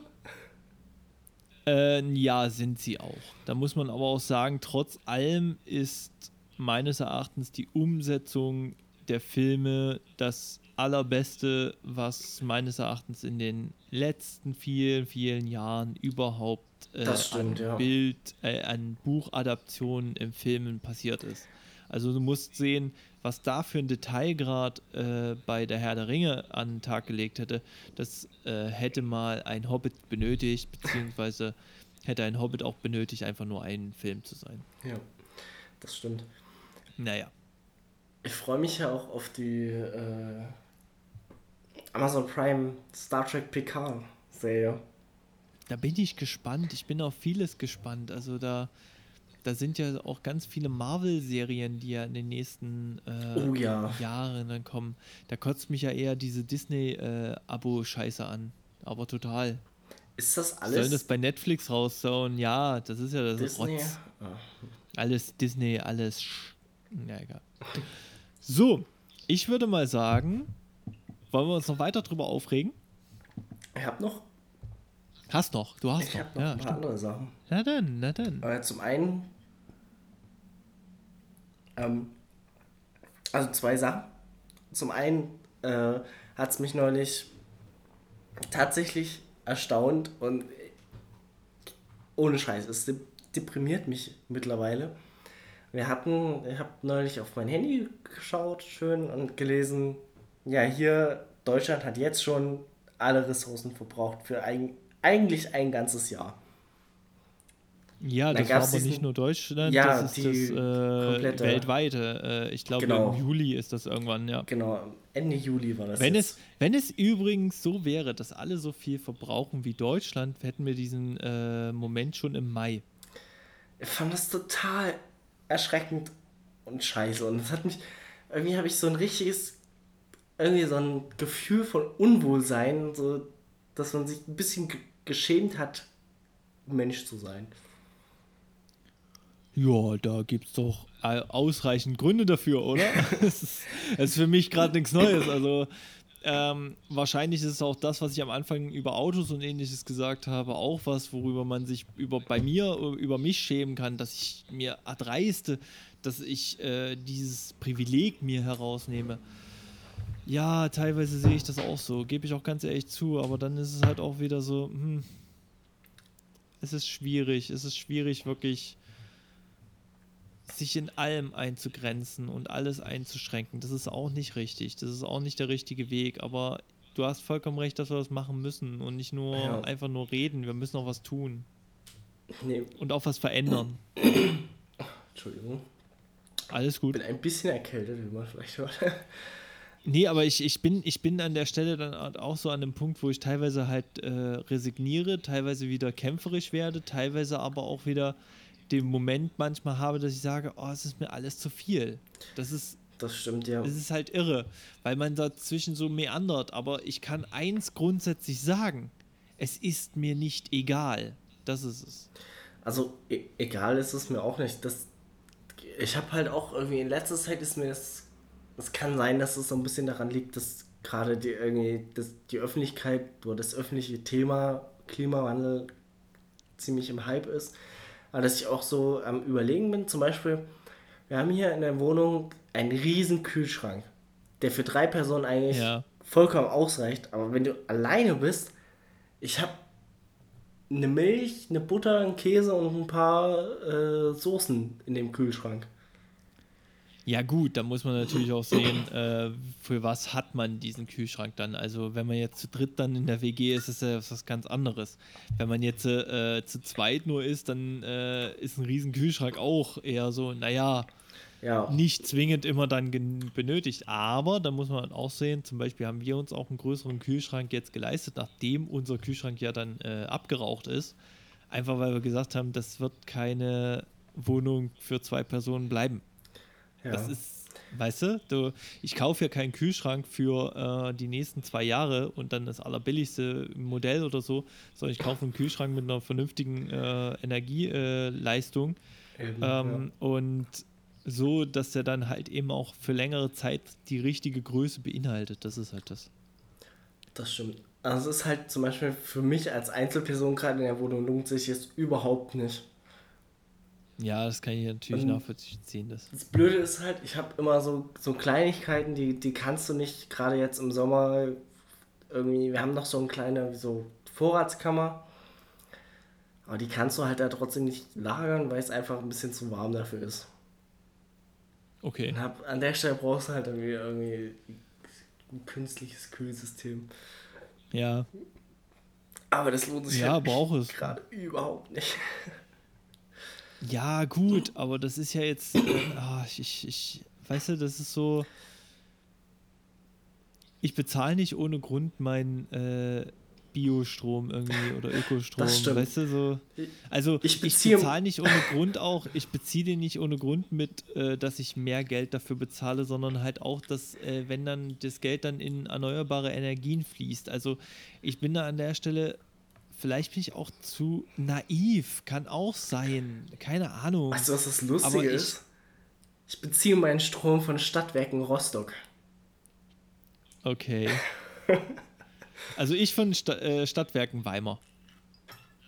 Äh, ja, sind sie auch. Da muss man aber auch sagen, trotz allem ist meines Erachtens die Umsetzung der Filme das allerbeste, was meines Erachtens in den letzten vielen, vielen Jahren überhaupt äh, stimmt, an ja. Bild, äh, an Buchadaptionen im Filmen passiert ist. Also du musst sehen, was da für ein Detailgrad äh, bei der Herr der Ringe an den Tag gelegt hätte, das äh, hätte mal ein Hobbit benötigt, beziehungsweise hätte ein Hobbit auch benötigt, einfach nur ein Film zu sein. Ja, das stimmt. Naja. Ich freue mich ja auch auf die äh, Amazon Prime Star Trek Picard Serie. Da bin ich gespannt. Ich bin auf vieles gespannt. Also da da sind ja auch ganz viele Marvel-Serien, die ja in den nächsten äh, oh, ja. Jahren dann kommen. Da kotzt mich ja eher diese Disney-Abo-Scheiße äh, an. Aber total. Ist das alles? Sollen das bei Netflix raussauen? Ja, das ist ja das Disney? Rotz. Oh. Alles Disney, alles. Ja, egal. So, ich würde mal sagen, wollen wir uns noch weiter drüber aufregen? Ich hab noch Hast noch, du hast ich noch. habe noch ja, ein paar stimmt. andere Sachen. Na dann, na dann. Aber zum einen, ähm, also zwei Sachen. Zum einen äh, hat es mich neulich tatsächlich erstaunt und ohne Scheiß, es deprimiert mich mittlerweile. Wir hatten, ich habe neulich auf mein Handy geschaut, schön und gelesen, ja, hier, Deutschland hat jetzt schon alle Ressourcen verbraucht für ein eigentlich ein ganzes Jahr. Ja, das war aber nicht nur Deutschland, ja, das ist das äh, weltweite. Äh, ich glaube, genau. im Juli ist das irgendwann, ja. Genau, Ende Juli war das. Wenn, es, wenn es übrigens so wäre, dass alle so viel verbrauchen wie Deutschland, hätten wir diesen äh, Moment schon im Mai. Ich fand das total erschreckend und scheiße. Und das hat mich, irgendwie habe ich so ein richtiges, irgendwie so ein Gefühl von Unwohlsein, so, dass man sich ein bisschen geschämt hat, Mensch zu sein. Ja, da gibt es doch ausreichend Gründe dafür, oder? das, ist, ist für mich gerade nichts Neues. Also ähm, wahrscheinlich ist es auch das, was ich am Anfang über Autos und ähnliches gesagt habe, auch was, worüber man sich über, bei mir, über mich schämen kann, dass ich mir erdreiste, dass ich äh, dieses Privileg mir herausnehme. Ja, teilweise sehe ich das auch so, gebe ich auch ganz ehrlich zu, aber dann ist es halt auch wieder so, hm, es ist schwierig, es ist schwierig wirklich sich in allem einzugrenzen und alles einzuschränken. Das ist auch nicht richtig, das ist auch nicht der richtige Weg, aber du hast vollkommen recht, dass wir das machen müssen und nicht nur ja. einfach nur reden, wir müssen auch was tun. Nee. Und auch was verändern. Entschuldigung. Alles gut. Ich bin ein bisschen erkältet, wie man vielleicht hört. Nee, aber ich, ich, bin, ich bin an der Stelle dann auch so an dem Punkt, wo ich teilweise halt äh, resigniere, teilweise wieder kämpferisch werde, teilweise aber auch wieder den Moment manchmal habe, dass ich sage, oh, es ist mir alles zu viel. Das ist. Das stimmt, ja. Es ist halt irre, weil man dazwischen so meandert. Aber ich kann eins grundsätzlich sagen: Es ist mir nicht egal. Das ist es. Also, e egal ist es mir auch nicht. Das, ich habe halt auch irgendwie in letzter Zeit ist mir das. Es kann sein, dass es so ein bisschen daran liegt, dass gerade die, irgendwie das, die Öffentlichkeit oder das öffentliche Thema Klimawandel ziemlich im Hype ist. Aber dass ich auch so am Überlegen bin, zum Beispiel, wir haben hier in der Wohnung einen riesen Kühlschrank, der für drei Personen eigentlich ja. vollkommen ausreicht. Aber wenn du alleine bist, ich habe eine Milch, eine Butter, einen Käse und ein paar äh, Soßen in dem Kühlschrank. Ja gut, da muss man natürlich auch sehen, äh, für was hat man diesen Kühlschrank dann. Also wenn man jetzt zu dritt dann in der WG ist, ist das was ganz anderes. Wenn man jetzt äh, zu zweit nur ist, dann äh, ist ein riesen Kühlschrank auch eher so, naja, ja. nicht zwingend immer dann benötigt. Aber da muss man auch sehen, zum Beispiel haben wir uns auch einen größeren Kühlschrank jetzt geleistet, nachdem unser Kühlschrank ja dann äh, abgeraucht ist. Einfach weil wir gesagt haben, das wird keine Wohnung für zwei Personen bleiben. Ja. Das ist, weißt du, du ich kaufe ja keinen Kühlschrank für äh, die nächsten zwei Jahre und dann das allerbilligste Modell oder so, sondern ich kaufe einen Kühlschrank mit einer vernünftigen äh, Energieleistung. Ähm, ja. Und so, dass der dann halt eben auch für längere Zeit die richtige Größe beinhaltet. Das ist halt das. Das stimmt. Also es ist halt zum Beispiel für mich als Einzelperson gerade in der Wohnung lohnt sich jetzt überhaupt nicht. Ja, das kann ich natürlich und nachvollziehen. Das. das Blöde ist halt, ich habe immer so, so Kleinigkeiten, die, die kannst du nicht, gerade jetzt im Sommer, irgendwie, wir haben noch so eine kleine so Vorratskammer, aber die kannst du halt da trotzdem nicht lagern, weil es einfach ein bisschen zu warm dafür ist. Okay. Und hab, an der Stelle brauchst du halt irgendwie, irgendwie ein künstliches Kühlsystem. Ja. Aber das lohnt sich ja, halt gerade überhaupt nicht. Ja, gut, aber das ist ja jetzt. Äh, oh, ich, ich, weißt du, das ist so. Ich bezahle nicht ohne Grund meinen äh, Biostrom irgendwie oder Ökostrom. Das stimmt. Weißt du, so. Also, ich, ich bezahle nicht ohne Grund auch. Ich beziehe den nicht ohne Grund mit, äh, dass ich mehr Geld dafür bezahle, sondern halt auch, dass, äh, wenn dann das Geld dann in erneuerbare Energien fließt. Also, ich bin da an der Stelle Vielleicht bin ich auch zu naiv, kann auch sein. Keine Ahnung. Weißt du, was das Lustige ich, ist? Ich beziehe meinen Strom von Stadtwerken Rostock. Okay. also ich von Sta äh, Stadtwerken Weimar.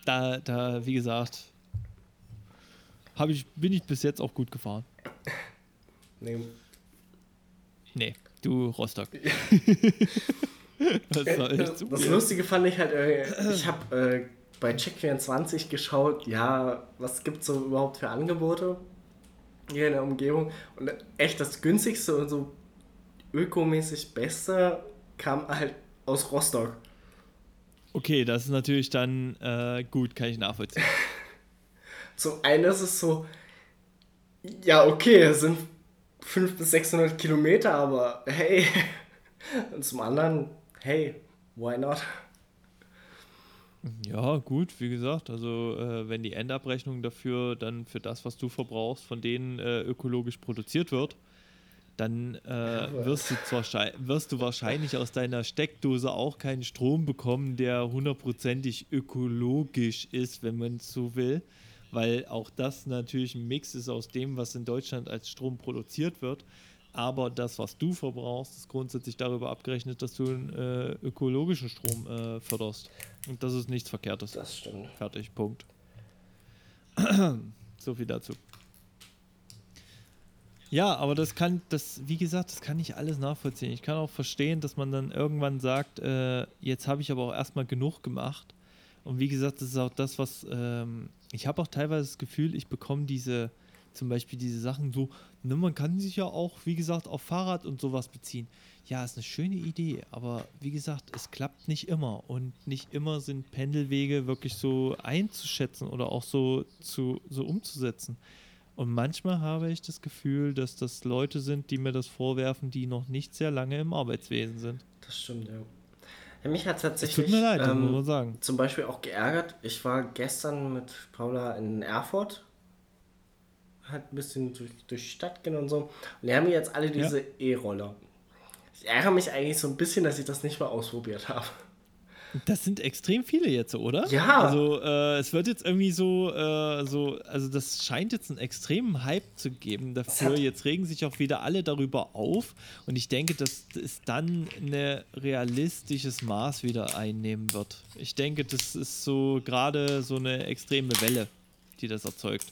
Da, da, wie gesagt, ich, bin ich bis jetzt auch gut gefahren. Nee. Nee, du Rostock. das, äh, das Lustige fand ich halt, äh, ich habe äh, bei Check24 geschaut, ja, was gibt es so überhaupt für Angebote hier in der Umgebung. Und echt das günstigste und so ökomäßig beste kam halt aus Rostock. Okay, das ist natürlich dann äh, gut, kann ich nachvollziehen. Zum einen ist es so, ja, okay, es sind 500 bis 600 Kilometer, aber hey. Und zum anderen, hey, why not? Ja, gut, wie gesagt, also äh, wenn die Endabrechnung dafür dann für das, was du verbrauchst, von denen äh, ökologisch produziert wird, dann äh, wirst, du zwar, wirst du wahrscheinlich aus deiner Steckdose auch keinen Strom bekommen, der hundertprozentig ökologisch ist, wenn man es so will, weil auch das natürlich ein Mix ist aus dem, was in Deutschland als Strom produziert wird aber das, was du verbrauchst, ist grundsätzlich darüber abgerechnet, dass du einen äh, ökologischen Strom äh, förderst. Und das ist nichts Verkehrtes. Das stimmt. Fertig, Punkt. so viel dazu. Ja, aber das kann, das, wie gesagt, das kann ich alles nachvollziehen. Ich kann auch verstehen, dass man dann irgendwann sagt, äh, jetzt habe ich aber auch erstmal genug gemacht. Und wie gesagt, das ist auch das, was ähm, ich habe auch teilweise das Gefühl, ich bekomme diese, zum Beispiel diese Sachen so, ne, man kann sich ja auch, wie gesagt, auf Fahrrad und sowas beziehen. Ja, ist eine schöne Idee, aber wie gesagt, es klappt nicht immer und nicht immer sind Pendelwege wirklich so einzuschätzen oder auch so, zu, so umzusetzen. Und manchmal habe ich das Gefühl, dass das Leute sind, die mir das vorwerfen, die noch nicht sehr lange im Arbeitswesen sind. Das stimmt, ja. ja mich hat tatsächlich. tut mir leid, ähm, muss man sagen. Zum Beispiel auch geärgert. Ich war gestern mit Paula in Erfurt. Hat ein bisschen durch, durch die Stadt gehen und so. Und die haben jetzt alle diese ja. E-Roller. Ich ärgere mich eigentlich so ein bisschen, dass ich das nicht mal ausprobiert habe. Das sind extrem viele jetzt, oder? Ja. Also äh, es wird jetzt irgendwie so, äh, so, also das scheint jetzt einen extremen Hype zu geben dafür. Jetzt regen sich auch wieder alle darüber auf und ich denke, dass es dann ein realistisches Maß wieder einnehmen wird. Ich denke, das ist so gerade so eine extreme Welle, die das erzeugt.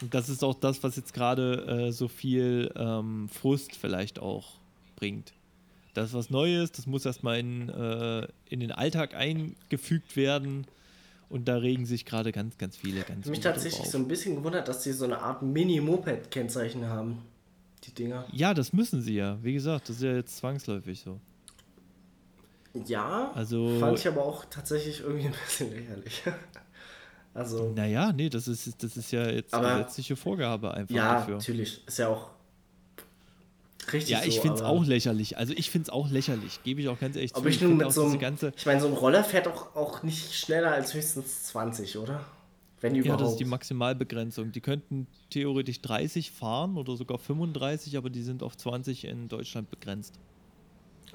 Und das ist auch das, was jetzt gerade äh, so viel ähm, Frust vielleicht auch bringt. Das ist was Neues, das muss erstmal in, äh, in den Alltag eingefügt werden. Und da regen sich gerade ganz, ganz viele ganz Mich tatsächlich so ein bisschen gewundert, dass sie so eine Art Mini-Moped-Kennzeichen haben. Die Dinger. Ja, das müssen sie ja. Wie gesagt, das ist ja jetzt zwangsläufig so. Ja, also, fand ich aber auch tatsächlich irgendwie ein bisschen lächerlich. also. Naja, nee, das ist, das ist ja jetzt aber, gesetzliche Vorgabe einfach ja, dafür. Natürlich. Ist ja auch Richtig ja, ich so, finde es auch lächerlich. Also ich finde es auch lächerlich, gebe ich auch ganz ehrlich aber zu. Ich, ich, mit so einem, ganze ich meine, so ein Roller fährt auch, auch nicht schneller als höchstens 20, oder? Wenn überhaupt. Ja, das ist die Maximalbegrenzung. Die könnten theoretisch 30 fahren oder sogar 35, aber die sind auf 20 in Deutschland begrenzt.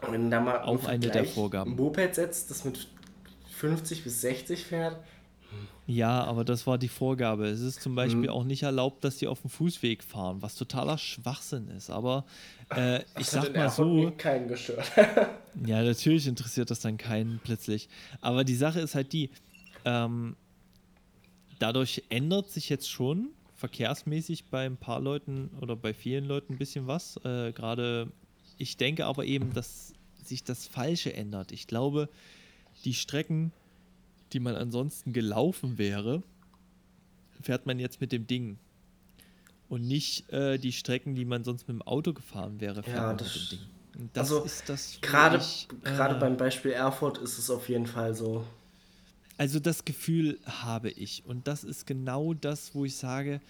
Und wenn da mal auch eine der Vorgaben. Ein Moped setzt, das mit 50 bis 60 fährt, ja, aber das war die Vorgabe. Es ist zum Beispiel mhm. auch nicht erlaubt, dass sie auf dem Fußweg fahren, was totaler Schwachsinn ist. Aber äh, ich sag mal so. keinen gestört. ja, natürlich interessiert das dann keinen plötzlich. Aber die Sache ist halt die, ähm, dadurch ändert sich jetzt schon verkehrsmäßig bei ein paar Leuten oder bei vielen Leuten ein bisschen was. Äh, Gerade, ich denke aber eben, dass sich das Falsche ändert. Ich glaube, die Strecken die man ansonsten gelaufen wäre, fährt man jetzt mit dem Ding. Und nicht äh, die Strecken, die man sonst mit dem Auto gefahren wäre, fährt ja, man das mit dem Ding. Und das also ist das. Gerade, äh, beim Beispiel Erfurt ist es auf jeden Fall so. Also das Gefühl habe ich. Und das ist genau das, wo ich sage,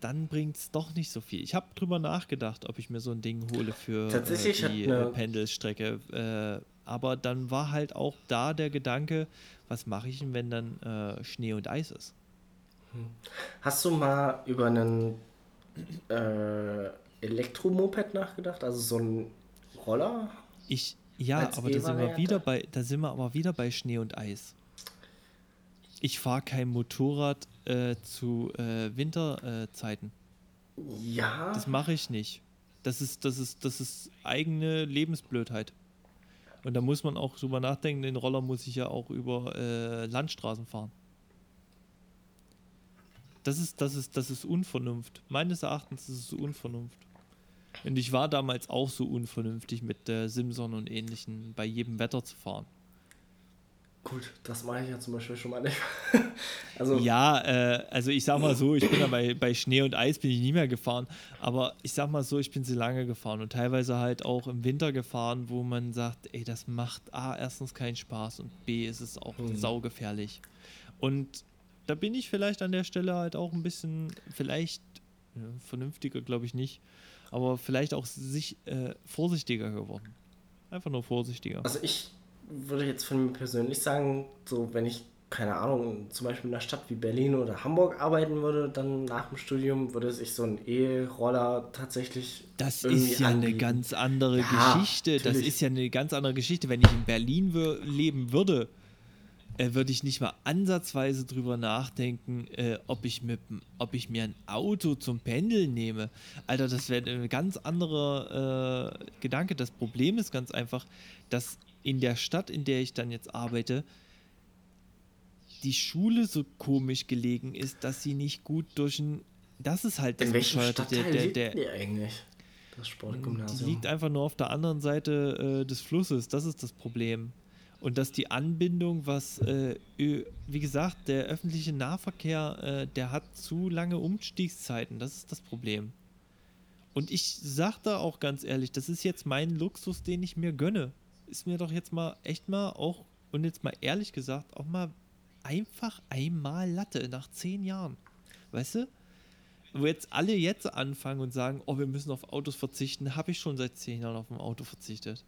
dann bringt es doch nicht so viel. Ich habe drüber nachgedacht, ob ich mir so ein Ding hole für äh, die äh, Pendelstrecke. Äh, aber dann war halt auch da der Gedanke, was mache ich denn, wenn dann äh, Schnee und Eis ist? Hm. Hast du mal über einen äh, Elektromoped nachgedacht? Also so ein Roller? Ich, ja, aber da sind, wir wieder bei, da sind wir aber wieder bei Schnee und Eis. Ich fahre kein Motorrad äh, zu äh, Winterzeiten. ja. Das mache ich nicht. Das ist, das, ist, das ist eigene Lebensblödheit. Und da muss man auch drüber nachdenken, den Roller muss ich ja auch über äh, Landstraßen fahren. Das ist, das, ist, das ist Unvernunft. Meines Erachtens ist es Unvernunft. Und ich war damals auch so unvernünftig mit äh, Simson und ähnlichen bei jedem Wetter zu fahren. Gut, das mache ich ja zum Beispiel schon mal nicht. also ja, äh, also ich sag mal so, ich bin ja bei, bei Schnee und Eis bin ich nie mehr gefahren, aber ich sag mal so, ich bin sie lange gefahren und teilweise halt auch im Winter gefahren, wo man sagt, ey, das macht A, erstens keinen Spaß und B, ist es auch mhm. saugefährlich. Und da bin ich vielleicht an der Stelle halt auch ein bisschen, vielleicht ja, vernünftiger, glaube ich nicht, aber vielleicht auch sich äh, vorsichtiger geworden. Einfach nur vorsichtiger. Also ich würde jetzt von mir persönlich sagen, so wenn ich, keine Ahnung, zum Beispiel in einer Stadt wie Berlin oder Hamburg arbeiten würde, dann nach dem Studium würde sich so ein E-Roller tatsächlich. Das ist ja anbieten. eine ganz andere ja, Geschichte. Natürlich. Das ist ja eine ganz andere Geschichte. Wenn ich in Berlin leben würde, äh, würde ich nicht mal ansatzweise drüber nachdenken, äh, ob, ich mit, ob ich mir ein Auto zum Pendeln nehme. Alter, das wäre ein ganz anderer äh, Gedanke. Das Problem ist ganz einfach, dass in der Stadt, in der ich dann jetzt arbeite, die Schule so komisch gelegen ist, dass sie nicht gut durch ein. Das ist halt das In welchem Stadtteil der, der, der, eigentlich? Das Sportgymnasium. Die liegt einfach nur auf der anderen Seite äh, des Flusses. Das ist das Problem. Und dass die Anbindung, was, äh, wie gesagt, der öffentliche Nahverkehr, äh, der hat zu lange Umstiegszeiten. Das ist das Problem. Und ich sag da auch ganz ehrlich, das ist jetzt mein Luxus, den ich mir gönne ist mir doch jetzt mal echt mal auch, und jetzt mal ehrlich gesagt, auch mal einfach einmal Latte nach zehn Jahren. Weißt du? wo jetzt alle jetzt anfangen und sagen, oh, wir müssen auf Autos verzichten, habe ich schon seit zehn Jahren auf ein Auto verzichtet.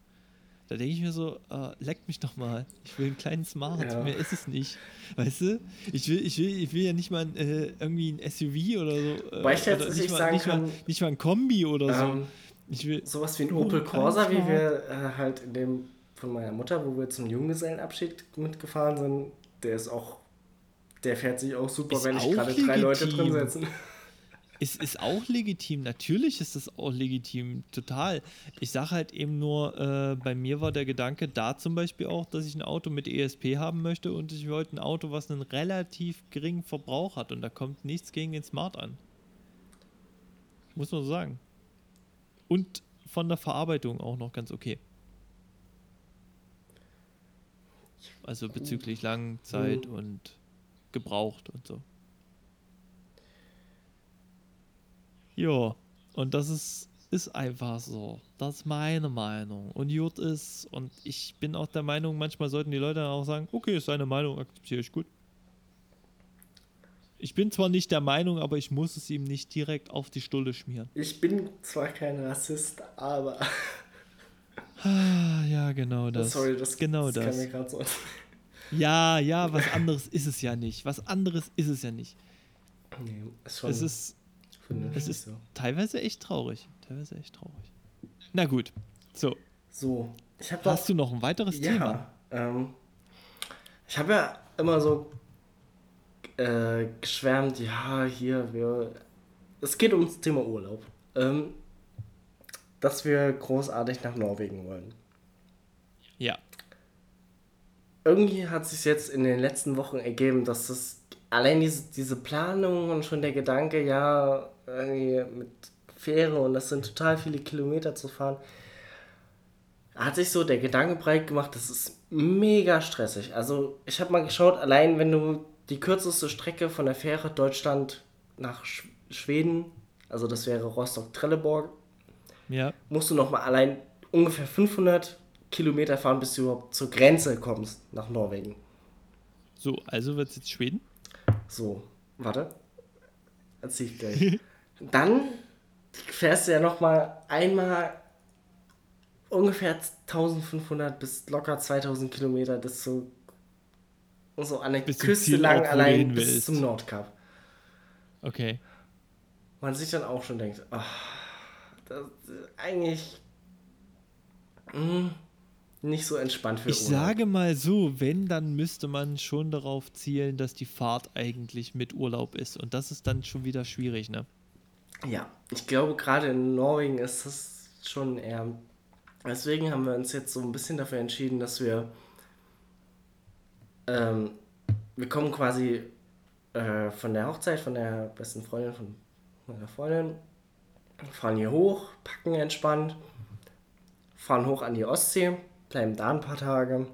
Da denke ich mir so, äh, leckt mich doch mal. Ich will einen kleinen Smart, ja. mehr ist es nicht. Weißt du? Ich will, ich will, ich will ja nicht mal äh, irgendwie ein SUV oder so. Äh, Weil ich jetzt nicht, mal, nicht, kann, mal, nicht mal ein Kombi oder ähm, so. Ich will sowas wie ein Opel Corsa, wie wir äh, halt in dem von meiner Mutter, wo wir zum Junggesellenabschied mitgefahren sind, der ist auch, der fährt sich auch super, ist wenn ich gerade drei Leute drin sitzen. Es ist auch legitim, natürlich ist das auch legitim, total. Ich sage halt eben nur, äh, bei mir war der Gedanke da zum Beispiel auch, dass ich ein Auto mit ESP haben möchte und ich wollte ein Auto, was einen relativ geringen Verbrauch hat und da kommt nichts gegen den Smart an. Muss man so sagen. Und von der Verarbeitung auch noch ganz okay. Also bezüglich Langzeit mhm. und gebraucht und so. Ja, und das ist, ist einfach so. Das ist meine Meinung. Und gut ist, und ich bin auch der Meinung, manchmal sollten die Leute dann auch sagen, okay, ist deine Meinung, akzeptiere ich gut. Ich bin zwar nicht der Meinung, aber ich muss es ihm nicht direkt auf die Stulle schmieren. Ich bin zwar kein Rassist, aber. Ah, ja, genau das. Sorry, das, genau das, das. mir gerade so. Ja, ja, was anderes ist es ja nicht. Was anderes ist es ja nicht. Nee, schon es ist, es ist so. teilweise echt traurig. Teilweise echt traurig. Na gut, so. So, Hast du noch ein weiteres ja, Thema? Ähm, ich habe ja immer so äh, geschwärmt, ja, hier, wir. Es geht ums Thema Urlaub. Ähm, dass wir großartig nach Norwegen wollen. Ja. Irgendwie hat sich jetzt in den letzten Wochen ergeben, dass das allein diese, diese Planung und schon der Gedanke, ja, mit Fähre und das sind total viele Kilometer zu fahren, hat sich so der Gedanke breit gemacht, das ist mega stressig. Also ich habe mal geschaut, allein wenn du die kürzeste Strecke von der Fähre Deutschland nach Sch Schweden, also das wäre Rostock-Trelleborg, ja. musst du nochmal allein ungefähr 500 Kilometer fahren, bis du überhaupt zur Grenze kommst nach Norwegen. So, also wird es jetzt Schweden? So, warte. Erzähl ich gleich. Dann fährst du ja nochmal einmal ungefähr 1500 bis locker 2000 Kilometer bis zu so an der bis Küste lang allein bis zum Nordkap. Okay. Man sich dann auch schon denkt, ach, das ist eigentlich mh, hm, nicht so entspannt für Ich Urlaub. sage mal so, wenn, dann müsste man schon darauf zielen, dass die Fahrt eigentlich mit Urlaub ist. Und das ist dann schon wieder schwierig, ne? Ja, ich glaube, gerade in Norwegen ist das schon eher. Deswegen haben wir uns jetzt so ein bisschen dafür entschieden, dass wir ähm, wir kommen quasi äh, von der Hochzeit von der besten Freundin von meiner Freundin, fahren hier hoch, packen entspannt, fahren hoch an die Ostsee, bleiben da ein paar Tage.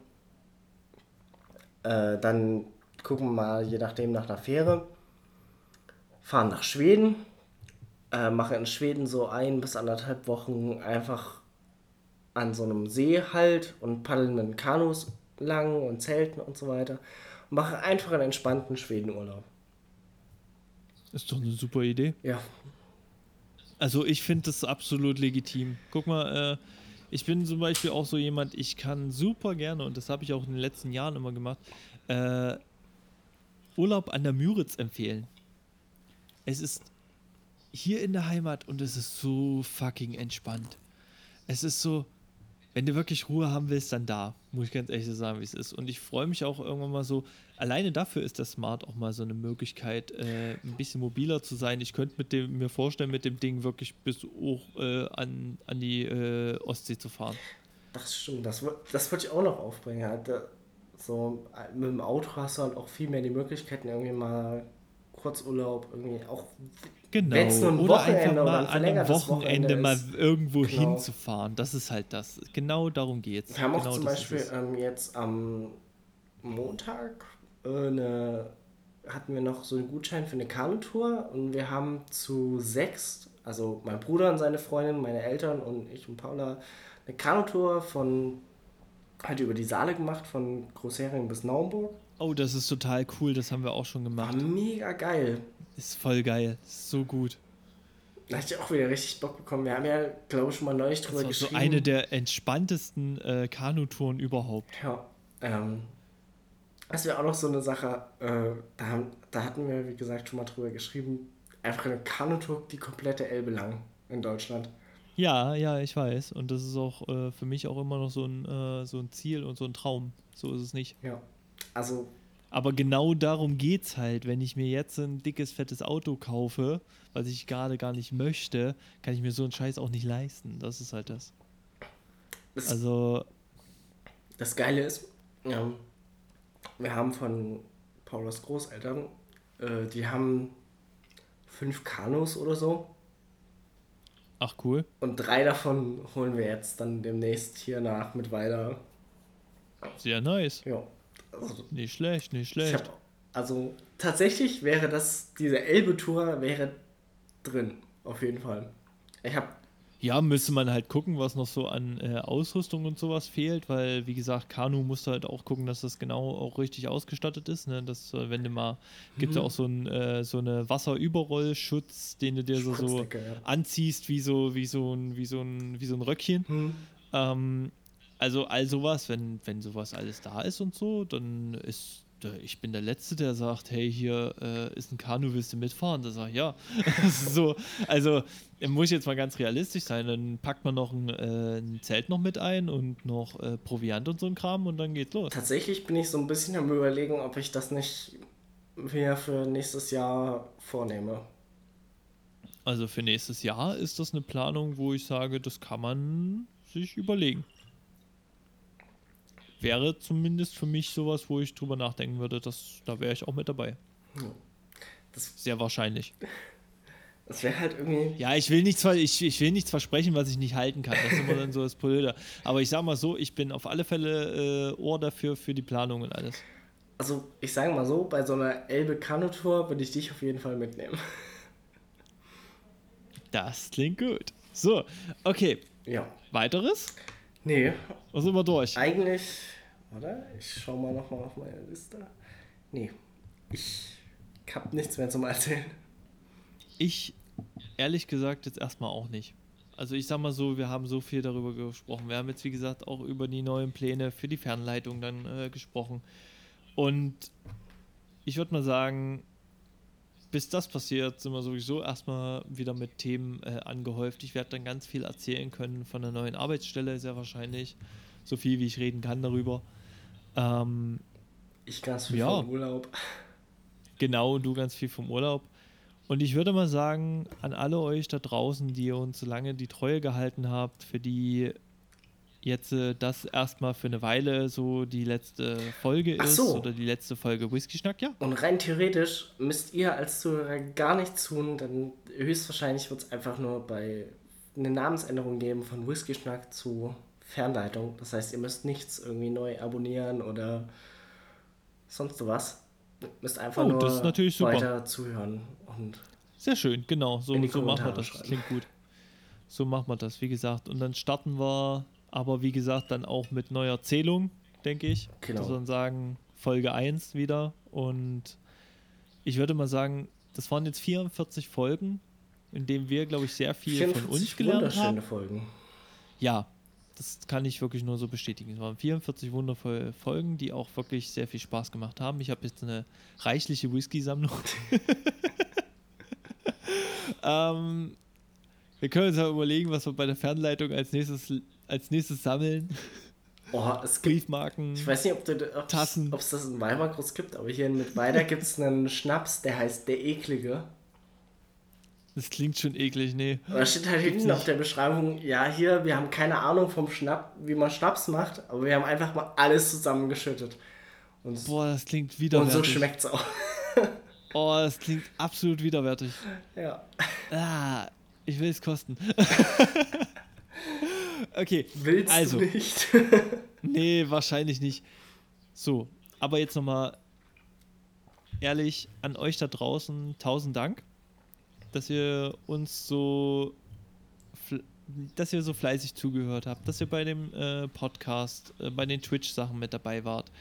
Äh, dann gucken wir mal, je nachdem, nach einer Fähre. Fahren nach Schweden, äh, machen in Schweden so ein bis anderthalb Wochen einfach an so einem See halt und paddeln in Kanus lang und Zelten und so weiter. Und mache einfach einen entspannten Schwedenurlaub. Ist doch eine super Idee. Ja. Also ich finde das absolut legitim. Guck mal, äh, ich bin zum Beispiel auch so jemand, ich kann super gerne, und das habe ich auch in den letzten Jahren immer gemacht, äh, Urlaub an der Müritz empfehlen. Es ist hier in der Heimat und es ist so fucking entspannt. Es ist so, wenn du wirklich Ruhe haben willst, dann da. Muss ich ganz ehrlich so sagen, wie es ist. Und ich freue mich auch irgendwann mal so. Alleine dafür ist das Smart auch mal so eine Möglichkeit, äh, ein bisschen mobiler zu sein. Ich könnte mit dem, mir vorstellen, mit dem Ding wirklich bis hoch äh, an, an die äh, Ostsee zu fahren. Das stimmt, das, das wollte ich auch noch aufbringen. Halt. So, mit dem Auto hast du halt auch viel mehr die Möglichkeiten, irgendwie mal Kurzurlaub, irgendwie auch Genau. Oder Wochenende einfach mal an einem Wochenende, mal irgendwo genau. hinzufahren. Das ist halt das. Genau darum geht es. Wir haben genau auch zum Beispiel ähm, jetzt am Montag äh, eine, hatten wir noch so einen Gutschein für eine Kanutour und wir haben zu sechs, also mein Bruder und seine Freundin, meine Eltern und ich und Paula, eine Kanutour von halt über die Saale gemacht, von Großhering bis Naumburg. Oh, das ist total cool, das haben wir auch schon gemacht. War mega geil. Ist voll geil. Ist so gut. Da hatte ich auch wieder richtig Bock bekommen. Wir haben ja, glaube ich, schon mal neulich drüber Das ist geschrieben. so eine der entspanntesten äh, Kanutouren überhaupt. Ja, ähm, das wäre auch noch so eine Sache, äh, da, haben, da hatten wir, wie gesagt, schon mal drüber geschrieben, einfach eine Kanutour die komplette Elbe lang in Deutschland. Ja, ja, ich weiß. Und das ist auch äh, für mich auch immer noch so ein, äh, so ein Ziel und so ein Traum. So ist es nicht. Ja, also, Aber genau darum geht's halt. Wenn ich mir jetzt ein dickes, fettes Auto kaufe, was ich gerade gar nicht möchte, kann ich mir so einen Scheiß auch nicht leisten. Das ist halt das. das, Also, das Geile ist, ja, wir haben von Paulas Großeltern, äh, die haben fünf Kanus oder so. ach cool. Und drei davon holen wir jetzt dann demnächst hier nach mit weiter. Sehr nice. Ja, also Nicht schlecht, nicht Ich schlecht. hab, also tatsächlich wäre das, diese Elbe-Tour wäre drin, auf jeden Fall. Ich habe, Ja, müsste man halt gucken, was noch so an äh, Ausrüstung und sowas fehlt, weil, wie gesagt, Kanu musst du halt auch gucken, dass das genau auch richtig ausgestattet ist. Ne? Dass, äh, wenn du mal, gibt ja Mhm. auch so, ein, äh, so eine Wasserüberrollschutz, den du dir so, so ja. anziehst, wie so, wie so ein, wie so ein, wie so ein Röckchen. hm, Ähm, also all sowas, wenn, wenn sowas alles da ist und so, dann ist ich bin der Letzte, der sagt, hey, hier äh, ist ein Kanu, willst du mitfahren? Da sag ich, ja. So, also muss ich jetzt mal ganz realistisch sein, dann packt man noch ein, äh, ein Zelt noch mit ein und noch äh, Proviant und so ein Kram und dann geht's los. tatsächlich bin ich so ein bisschen am überlegen, ob ich das nicht mir für nächstes Jahr vornehme. Also für nächstes Jahr ist das eine Planung, wo ich sage, das kann man sich überlegen. Wäre zumindest für mich sowas, wo ich drüber nachdenken würde, dass da wäre ich auch mit dabei. Das, Sehr wahrscheinlich. das wäre halt irgendwie. Ja, ich will nichts, ich, ich will nichts versprechen, was ich nicht halten kann. Das ist immer dann so das Blöde. Aber ich sag mal so, ich bin auf alle Fälle äh, Ohr dafür für die Planung und alles. Also, ich sage mal so, bei so einer Elbe-Kanutour würde ich dich auf jeden Fall mitnehmen. Das klingt gut. So, okay. Ja. Weiteres? Nee, Oder sind wir durch? eigentlich. Oder? Ich schau mal nochmal auf meine Liste. Nee. Ich hab nichts mehr zum Erzählen. Ich, ehrlich gesagt, jetzt erstmal auch nicht. Also ich sag mal so, wir haben so viel darüber gesprochen. Wir haben jetzt, wie gesagt, auch über die neuen Pläne für die Fernleitung dann äh, gesprochen. Und ich würde mal sagen, bis das passiert, sind wir sowieso erstmal wieder mit Themen äh, angehäuft. Ich werde dann ganz viel erzählen können von der neuen Arbeitsstelle, sehr wahrscheinlich. So viel, wie ich reden kann darüber. Ähm, Ich ganz viel Ja. vom Urlaub. Genau, du ganz viel vom Urlaub. Und ich würde mal sagen, an alle euch da draußen, die ihr uns so lange die Treue gehalten habt, für die jetzt äh, das erstmal für eine Weile so die letzte Folge Ach ist so. oder die letzte Folge Whisky Schnack, ja. Und rein theoretisch müsst ihr als Zuhörer gar nichts tun, dann höchstwahrscheinlich wird es einfach nur bei eine Namensänderung geben von Whisky Schnack zu Fernleitung. Das heißt, ihr müsst nichts irgendwie neu abonnieren oder sonst was. Ihr müsst einfach Oh, nur ist weiter zuhören. Und Sehr schön, genau, so, so machen wir das. schreiben. Klingt gut. So machen wir das, wie gesagt. Und dann starten wir, aber wie gesagt, dann auch mit neuer Zählung, denke ich. Genau. Wir dann sagen, Folge 1 wieder. Und ich würde mal sagen, das waren jetzt 44 Folgen, in denen wir, glaube ich, sehr viel von 44 uns gelernt wunderschöne haben. Folgen. Ja, das kann ich wirklich nur so bestätigen. Es waren 44 wundervolle Folgen, die auch wirklich sehr viel Spaß gemacht haben. Ich habe jetzt eine reichliche Whisky-Sammlung. ähm, wir können uns ja überlegen, was wir bei der Fernleitung als nächstes, als nächstes sammeln. Oh, es gibt Briefmarken. Ich weiß nicht, ob es das in Weimar groß gibt, aber hier in Mittweida gibt es einen Schnaps, der heißt der Eklige. Das klingt schon eklig, nee. Da steht halt hinten nicht. auf der Beschreibung, ja, hier, wir haben keine Ahnung vom Schnapp, wie man Schnaps macht, aber wir haben einfach mal alles zusammengeschüttet. Und, Boah, das klingt und so widerwärtig. schmeckt's auch. oh, das klingt absolut widerwärtig. Ja. Ah, ich will es kosten. Okay, Willst also. du nicht? Nee, wahrscheinlich nicht. So, aber jetzt nochmal ehrlich an euch da draußen, tausend Dank, dass ihr uns so, dass ihr so fleißig zugehört habt, dass ihr bei dem äh, Podcast, äh, bei den Twitch-Sachen mit dabei wart.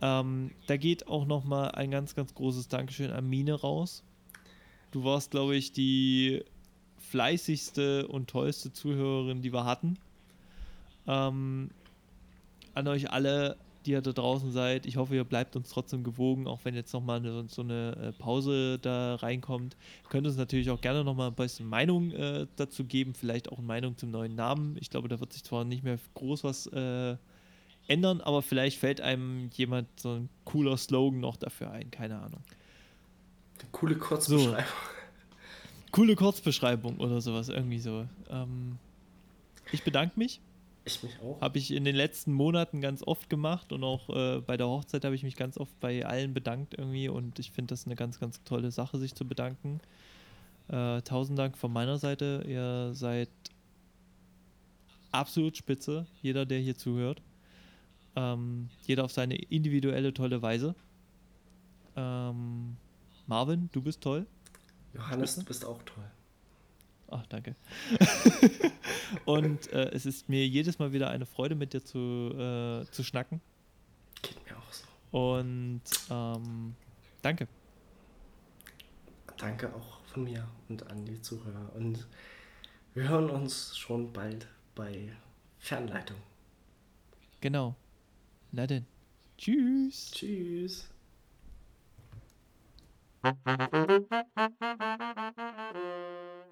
Ähm, da geht auch nochmal ein ganz, ganz großes Dankeschön an Mine raus. Du warst, glaube ich, die fleißigste und tollste Zuhörerin, die wir hatten. Ähm, an euch alle, die ihr da draußen seid. Ich hoffe, ihr bleibt uns trotzdem gewogen, auch wenn jetzt nochmal eine, so eine äh, Pause da reinkommt. Ihr könnt uns natürlich auch gerne nochmal ein bisschen Meinung äh, dazu geben, vielleicht auch eine Meinung zum neuen Namen. Ich glaube, da wird sich zwar nicht mehr groß was äh, ändern, aber vielleicht fällt einem jemand so ein cooler Slogan noch dafür ein, keine Ahnung. Eine coole Kurzbeschreibung. So. Coole Kurzbeschreibung oder sowas, irgendwie so. Ähm, ich bedanke mich. Ich mich auch. Habe ich in den letzten Monaten ganz oft gemacht und auch äh, bei der Hochzeit habe ich mich ganz oft bei allen bedankt irgendwie und ich finde das eine ganz, ganz tolle Sache, sich zu bedanken. Äh, tausend Dank von meiner Seite. Ihr seid absolut spitze, jeder, der hier zuhört. Ähm, jeder auf seine individuelle, tolle Weise. Ähm, Marvin, du bist toll. Johannes, Spitze? du bist auch toll. Ach, danke. und äh, es ist mir jedes Mal wieder eine Freude, mit dir zu, äh, zu schnacken. Geht mir auch so. Und ähm, danke. Danke auch von mir und an die Zuhörer. Und wir hören uns schon bald bei Fernleitung. Genau. Na denn. Tschüss. Tschüss.